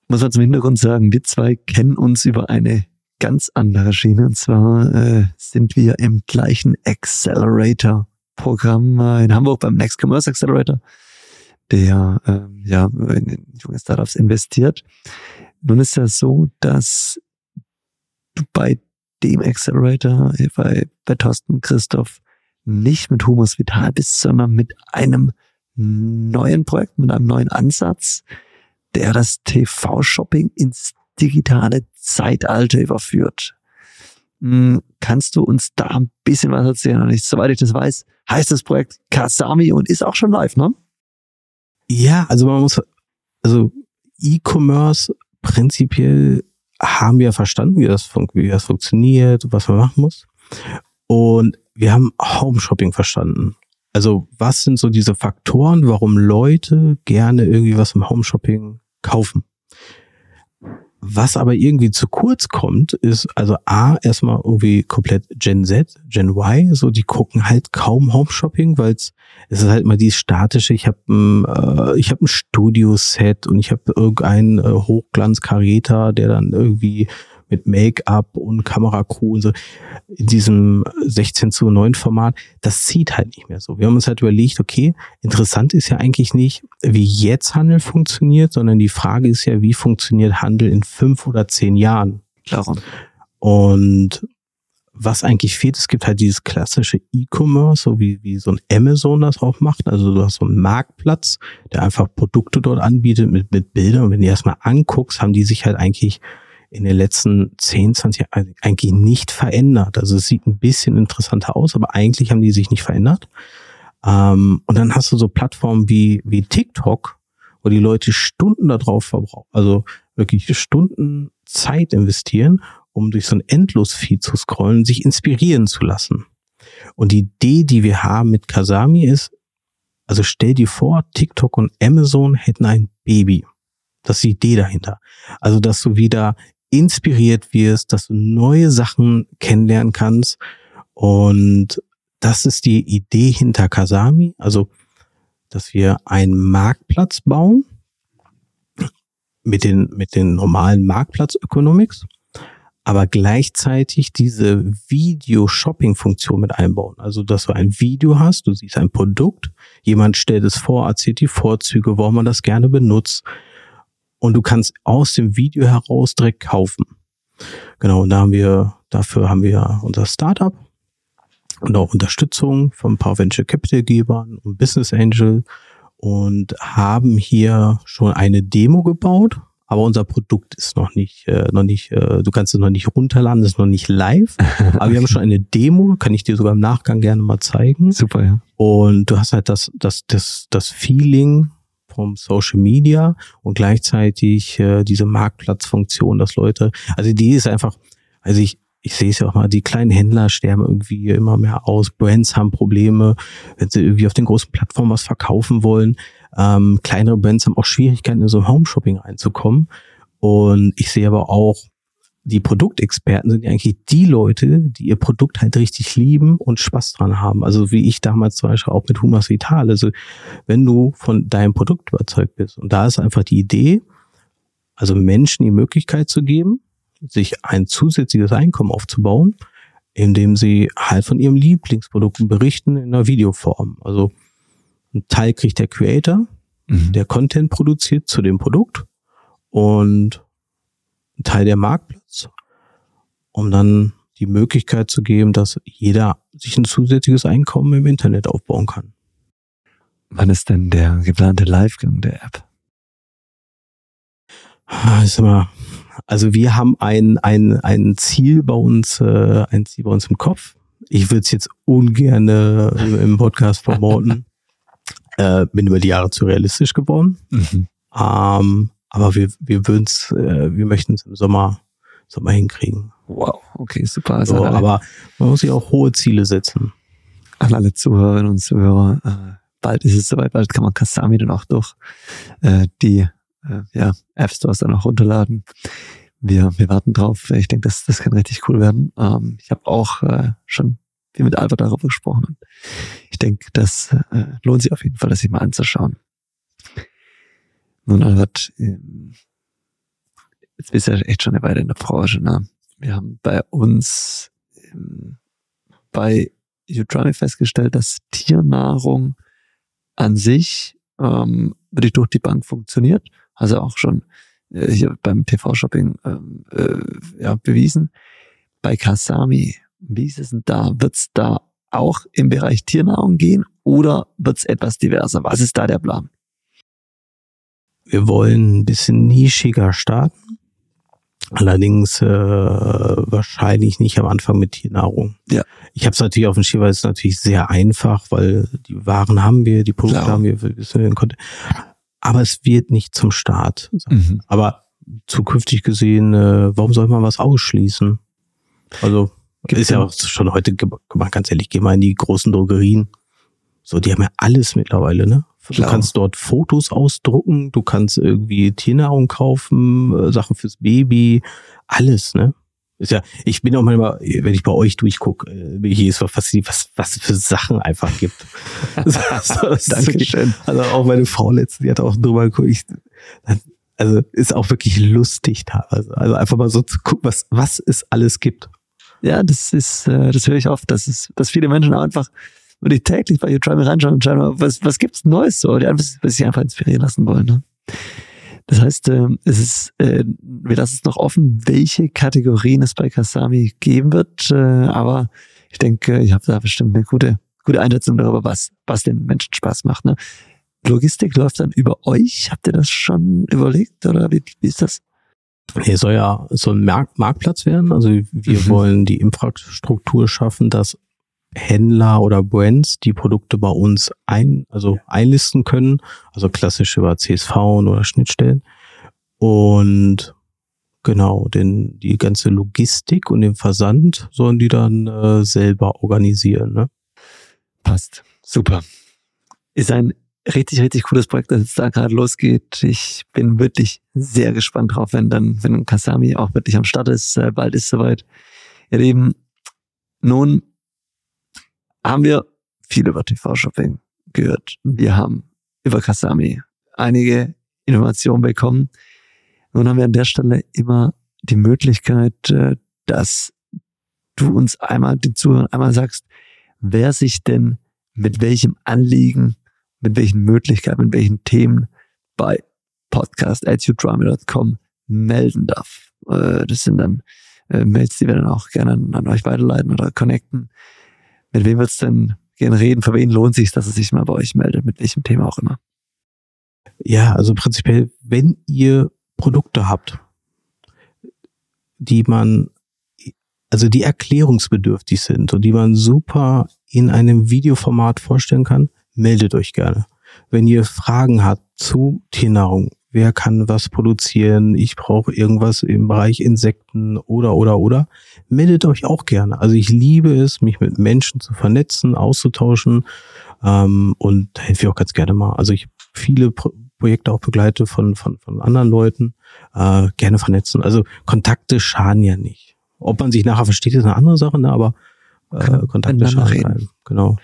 muss man zum Hintergrund sagen, wir zwei kennen uns über eine ganz andere Schiene. Und zwar äh, sind wir im gleichen Accelerator-Programm in Hamburg beim Next Commerce Accelerator, der äh, ja in junge Startups investiert. Nun ist das so, dass du bei dem Accelerator, bei, bei Thorsten Christoph, nicht mit Humus Vital bist, sondern mit einem neuen Projekt, mit einem neuen Ansatz, der das TV-Shopping ins digitale Zeitalter überführt. Hm, kannst du uns da ein bisschen was erzählen? Und ich, soweit ich das weiß, heißt das Projekt Kasami und ist auch schon live, ne? Ja, also man muss, also E-Commerce prinzipiell haben wir verstanden, wie das, wie das funktioniert, was man machen muss. Und wir haben Home Shopping verstanden. Also was sind so diese Faktoren, warum Leute gerne irgendwie was im Home Shopping kaufen? Was aber irgendwie zu kurz kommt, ist also A, erstmal irgendwie komplett Gen Z, Gen Y, so die gucken halt kaum Home Shopping, weil es ist halt mal die statische, ich habe ein, äh, ich habe ein Studio-Set und ich habe irgendeinen äh, Hochglanzkaräter, der dann irgendwie mit Make-up und Kameracrew und so in diesem 16 zu 9 Format, das zieht halt nicht mehr so. Wir haben uns halt überlegt, okay, interessant ist ja eigentlich nicht, wie jetzt Handel funktioniert, sondern die Frage ist ja, wie funktioniert Handel in fünf oder zehn Jahren? Klar. Und was eigentlich fehlt, es gibt halt dieses klassische E-Commerce, so wie, wie so ein Amazon das auch macht. Also du hast so einen Marktplatz, der einfach Produkte dort anbietet mit, mit Bildern. Und wenn du erstmal anguckst, haben die sich halt eigentlich in den letzten 10, 20 Jahren eigentlich nicht verändert. Also es sieht ein bisschen interessanter aus, aber eigentlich haben die sich nicht verändert. Ähm, und dann hast du so Plattformen wie, wie TikTok, wo die Leute Stunden darauf verbrauchen, also wirklich Stunden Zeit investieren, um durch so ein Endlos-Feed zu scrollen, sich inspirieren zu lassen. Und die Idee, die wir haben mit Kasami ist, also stell dir vor, TikTok und Amazon hätten ein Baby. Das ist die Idee dahinter. Also, dass du wieder inspiriert wirst, dass du neue Sachen kennenlernen kannst. Und das ist die Idee hinter Kasami. Also, dass wir einen Marktplatz bauen mit den, mit den normalen Marktplatz-Economics, aber gleichzeitig diese Video-Shopping-Funktion mit einbauen. Also, dass du ein Video hast, du siehst ein Produkt, jemand stellt es vor, erzählt die Vorzüge, warum man das gerne benutzt, und du kannst aus dem Video heraus direkt kaufen. Genau, und da haben wir, dafür haben wir unser Startup und auch Unterstützung von ein paar Venture Capital Gebern und Business Angel und haben hier schon eine Demo gebaut, aber unser Produkt ist noch nicht, äh, noch nicht, äh, du kannst es noch nicht runterladen, ist noch nicht live. aber wir haben schon eine Demo, kann ich dir sogar im Nachgang gerne mal zeigen. Super, ja. Und du hast halt das, das, das, das Feeling vom Social Media und gleichzeitig äh, diese Marktplatzfunktion, dass Leute, also die ist einfach, also ich, ich sehe es ja auch mal, die kleinen Händler sterben irgendwie immer mehr aus, Brands haben Probleme, wenn sie irgendwie auf den großen Plattformen was verkaufen wollen. Ähm, kleinere Brands haben auch Schwierigkeiten, in so Home-Shopping reinzukommen. Und ich sehe aber auch, die Produktexperten sind ja eigentlich die Leute, die ihr Produkt halt richtig lieben und Spaß dran haben. Also wie ich damals zum Beispiel auch mit Humas Vital. Also wenn du von deinem Produkt überzeugt bist und da ist einfach die Idee, also Menschen die Möglichkeit zu geben, sich ein zusätzliches Einkommen aufzubauen, indem sie halt von ihrem Lieblingsprodukten berichten in einer Videoform. Also ein Teil kriegt der Creator, mhm. der Content produziert zu dem Produkt und ein Teil der Marktplatz, um dann die Möglichkeit zu geben, dass jeder sich ein zusätzliches Einkommen im Internet aufbauen kann. Wann ist denn der geplante Livegang der App? Ah, ist immer, also wir haben ein, ein, ein Ziel bei uns, äh, ein Ziel bei uns im Kopf. Ich würde es jetzt ungern äh, im Podcast promoten. äh, bin über die Jahre zu realistisch geworden. Mhm. Ähm, aber wir, wir würden es, äh, wir möchten es im Sommer, Sommer hinkriegen. Wow, okay, super. So, aber man muss sich auch hohe Ziele setzen. An alle Zuhörerinnen und Zuhörer, äh, bald ist es soweit, bald kann man Kasami dann auch durch äh, die äh, ja, App Stores dann auch runterladen. Wir, wir warten drauf. Ich denke, das, das kann richtig cool werden. Ähm, ich habe auch äh, schon viel mit Albert darüber gesprochen. Und ich denke, das äh, lohnt sich auf jeden Fall, das sich mal anzuschauen. Nun, Albert, ähm, jetzt bist du ja echt schon eine Weile in der Branche. Ne? Wir haben bei uns ähm, bei Utrami festgestellt, dass Tiernahrung an sich ähm, wirklich durch die Bank funktioniert. Also auch schon äh, hier beim TV-Shopping ähm, äh, ja, bewiesen. Bei Kasami, wie ist es denn da? Wird es da auch im Bereich Tiernahrung gehen oder wird es etwas diverser? Was ist da der Plan? wir wollen ein bisschen nischiger starten. Allerdings äh, wahrscheinlich nicht am Anfang mit Tiernahrung. Ja. Ich habe es natürlich auf dem Schirm, weil es natürlich sehr einfach, weil die Waren haben wir, die Produkte Klar. haben wir, wir wissen den Content. Aber es wird nicht zum Start. Mhm. Aber zukünftig gesehen, äh, warum soll man was ausschließen? Also Gibt ist ja auch schon heute, man ganz ehrlich, geh mal in die großen Drogerien. So, die haben ja alles mittlerweile, ne? Du kannst dort Fotos ausdrucken, du kannst irgendwie Tiernahrung kaufen, äh, Sachen fürs Baby, alles, ne? Ist ja, ich bin auch manchmal, wenn ich bei euch durchgucke, äh, hier ist so fasziniert, was, was für Sachen einfach gibt. Dankeschön. Also auch meine Frau letztens, die hat auch drüber geguckt, ich, also ist auch wirklich lustig teilweise. Also einfach mal so zu gucken, was, was es alles gibt. Ja, das ist, äh, das höre ich oft, dass es, dass viele Menschen einfach würde ich täglich bei YouTribe reinschauen und schauen, was, was gibt's Neues so, die einfach, sich einfach inspirieren lassen wollen. Ne? Das heißt, äh, es ist, äh, wir lassen es noch offen, welche Kategorien es bei Kasami geben wird, äh, aber ich denke, ich habe da bestimmt eine gute, gute Einschätzung darüber, was, was den Menschen Spaß macht. Ne? Logistik läuft dann über euch. Habt ihr das schon überlegt oder wie, wie ist das? Hier soll ja so ein Markt, Marktplatz werden. Also wir mhm. wollen die Infrastruktur schaffen, dass Händler oder Brands die Produkte bei uns ein, also einlisten können, also klassisch über CSV oder Schnittstellen. Und genau, denn die ganze Logistik und den Versand sollen die dann äh, selber organisieren. Ne? Passt. Super. Ist ein richtig, richtig cooles Projekt, das jetzt da gerade losgeht. Ich bin wirklich sehr gespannt drauf, wenn dann, wenn Kasami auch wirklich am Start ist. Äh, bald ist soweit. Ihr Lieben, nun haben wir viel über TV-Shopping gehört. Wir haben über Kasami einige Informationen bekommen. Nun haben wir an der Stelle immer die Möglichkeit, äh, dass du uns einmal, den Zuhörern einmal sagst, wer sich denn mit welchem Anliegen, mit welchen Möglichkeiten, mit welchen Themen bei podcast.youdrama.com melden darf. Äh, das sind dann äh, Mails, die wir dann auch gerne an euch weiterleiten oder connecten. Mit wem wird's denn gerne reden? Für wen lohnt sich, dass er sich mal bei euch meldet? Mit welchem Thema auch immer? Ja, also prinzipiell, wenn ihr Produkte habt, die man, also die erklärungsbedürftig sind und die man super in einem Videoformat vorstellen kann, meldet euch gerne. Wenn ihr Fragen habt zu Tiernahrung, wer kann was produzieren, ich brauche irgendwas im Bereich Insekten oder oder oder, meldet euch auch gerne. Also ich liebe es, mich mit Menschen zu vernetzen, auszutauschen ähm, und da helfe ich auch ganz gerne mal. Also ich viele Pro Projekte auch begleite von, von, von anderen Leuten, äh, gerne vernetzen. Also Kontakte schaden ja nicht. Ob man sich nachher versteht, ist eine andere Sache, ne? aber äh, Kontakte schaden. Genau.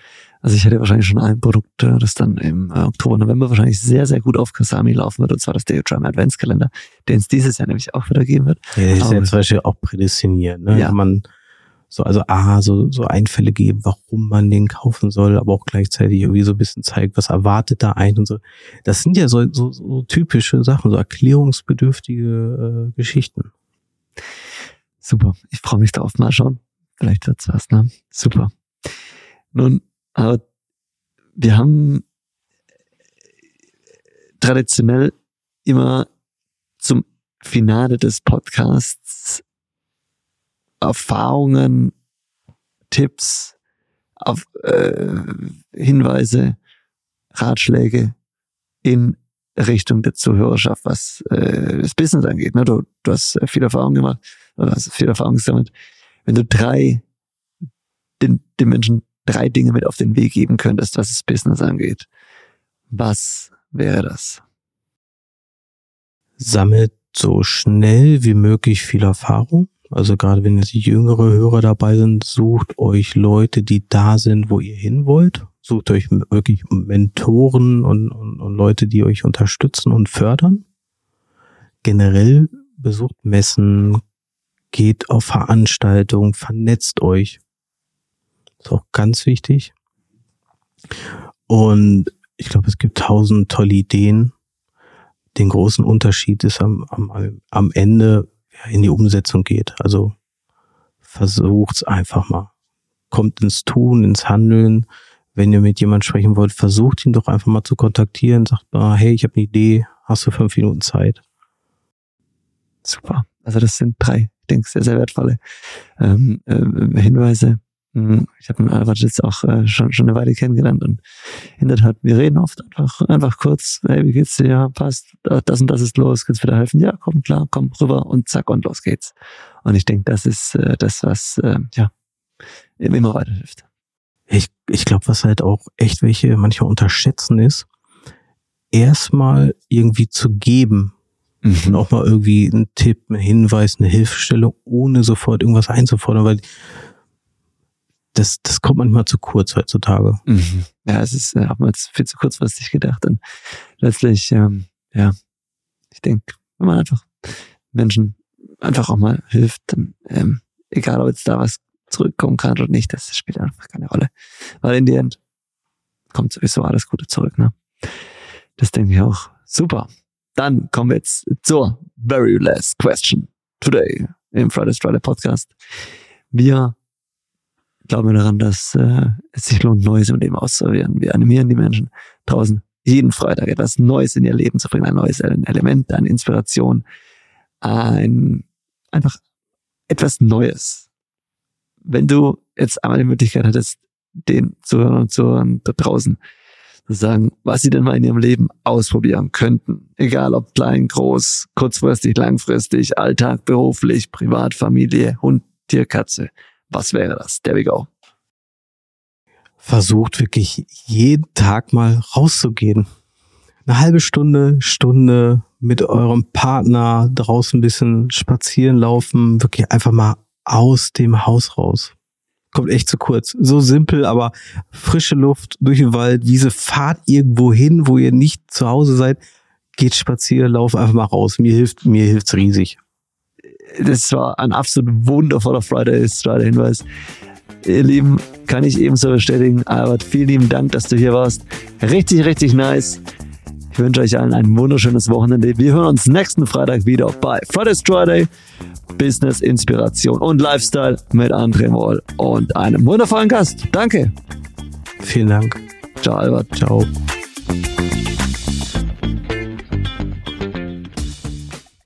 Also ich hätte wahrscheinlich schon ein Produkt, äh, das dann im äh, Oktober, November wahrscheinlich sehr, sehr gut auf Kasami laufen wird, und zwar das Daydrum Adventskalender, den es dieses Jahr nämlich auch wieder geben wird. Ja, das ist ja zum Beispiel auch prädestiniert. Ne? Ja. Man so, also A, so, so Einfälle geben, warum man den kaufen soll, aber auch gleichzeitig irgendwie so ein bisschen zeigt, was erwartet da ein und so. Das sind ja so, so, so typische Sachen, so erklärungsbedürftige äh, Geschichten. Super. Ich freue mich darauf. Mal schauen. Vielleicht wird's was, ne? Super. Nun, aber wir haben traditionell immer zum Finale des Podcasts Erfahrungen, Tipps, auf, äh, Hinweise, Ratschläge in Richtung der Zuhörerschaft, was äh, das Business angeht. Ne? Du, du hast viel Erfahrung gemacht, du hast viel Erfahrung gesammelt. Wenn du drei den, den Menschen drei Dinge mit auf den Weg geben könntest, was das Business angeht, was wäre das? Sammelt so schnell wie möglich viel Erfahrung. Also gerade wenn jetzt jüngere Hörer dabei sind, sucht euch Leute, die da sind, wo ihr hin wollt. Sucht euch wirklich Mentoren und, und, und Leute, die euch unterstützen und fördern. Generell besucht Messen, geht auf Veranstaltungen, vernetzt euch. Ist auch ganz wichtig. Und ich glaube, es gibt tausend tolle Ideen. Den großen Unterschied ist am, am, am Ende, wer in die Umsetzung geht. Also versucht's einfach mal. Kommt ins Tun, ins Handeln. Wenn ihr mit jemandem sprechen wollt, versucht ihn doch einfach mal zu kontaktieren. Sagt mal, hey, ich habe eine Idee, hast du fünf Minuten Zeit? Super. Also das sind drei, ich denke, sehr, sehr wertvolle ähm, äh, Hinweise. Hm, ich habe Albert jetzt auch äh, schon, schon eine Weile kennengelernt und in der Tat, wir reden oft einfach, einfach kurz, hey, wie geht's dir? Ja, passt, das und das ist los, kannst du wieder helfen? Ja, komm, klar, komm rüber und zack und los geht's. Und ich denke, das ist äh, das, was äh, ja immer weiterhilft. Ich, ich glaube, was halt auch echt welche manchmal unterschätzen ist, erstmal irgendwie zu geben, mhm. und auch mal irgendwie einen Tipp, einen Hinweis, eine Hilfestellung, ohne sofort irgendwas einzufordern, weil das, das kommt manchmal zu kurz heutzutage. Mhm. Ja, es ist äh, oftmals viel zu kurzfristig gedacht. Und letztlich, ähm, ja, ich denke, wenn man einfach Menschen einfach auch mal hilft, dann, ähm, egal ob jetzt da was zurückkommen kann oder nicht, das spielt einfach keine Rolle. Weil in die End kommt sowieso alles Gute zurück. Ne? Das denke ich auch. Super. Dann kommen wir jetzt zur very last question today im Friday Friday Podcast. Wir glauben wir daran, dass äh, es sich lohnt, Neues im Leben auszuprobieren. Wir animieren die Menschen draußen jeden Freitag etwas Neues in ihr Leben zu bringen, ein neues Element, eine Inspiration, ein einfach etwas Neues. Wenn du jetzt einmal die Möglichkeit hättest, den Zuhörern und Zuhörern da draußen zu sagen, was sie denn mal in ihrem Leben ausprobieren könnten. Egal ob klein, groß, kurzfristig, langfristig, Alltag, beruflich, Privat, Familie, Hund, Tier, Katze. Was wäre das? There we go. Versucht wirklich jeden Tag mal rauszugehen. Eine halbe Stunde, Stunde mit eurem Partner draußen ein bisschen spazieren laufen, wirklich einfach mal aus dem Haus raus. Kommt echt zu kurz. So simpel, aber frische Luft durch den Wald, Wiese, fahrt irgendwo hin, wo ihr nicht zu Hause seid, geht spazieren, lauft einfach mal raus. Mir hilft, mir hilft's riesig das war ein absolut wundervoller Friday Friday Hinweis. Ihr Lieben, kann ich ebenso bestätigen. Albert, vielen lieben Dank, dass du hier warst. Richtig, richtig nice. Ich wünsche euch allen ein wunderschönes Wochenende. Wir hören uns nächsten Freitag wieder bei Friday's Friday. Business, Inspiration und Lifestyle mit André Moll und einem wundervollen Gast. Danke. Vielen Dank. Ciao, Albert. Ciao.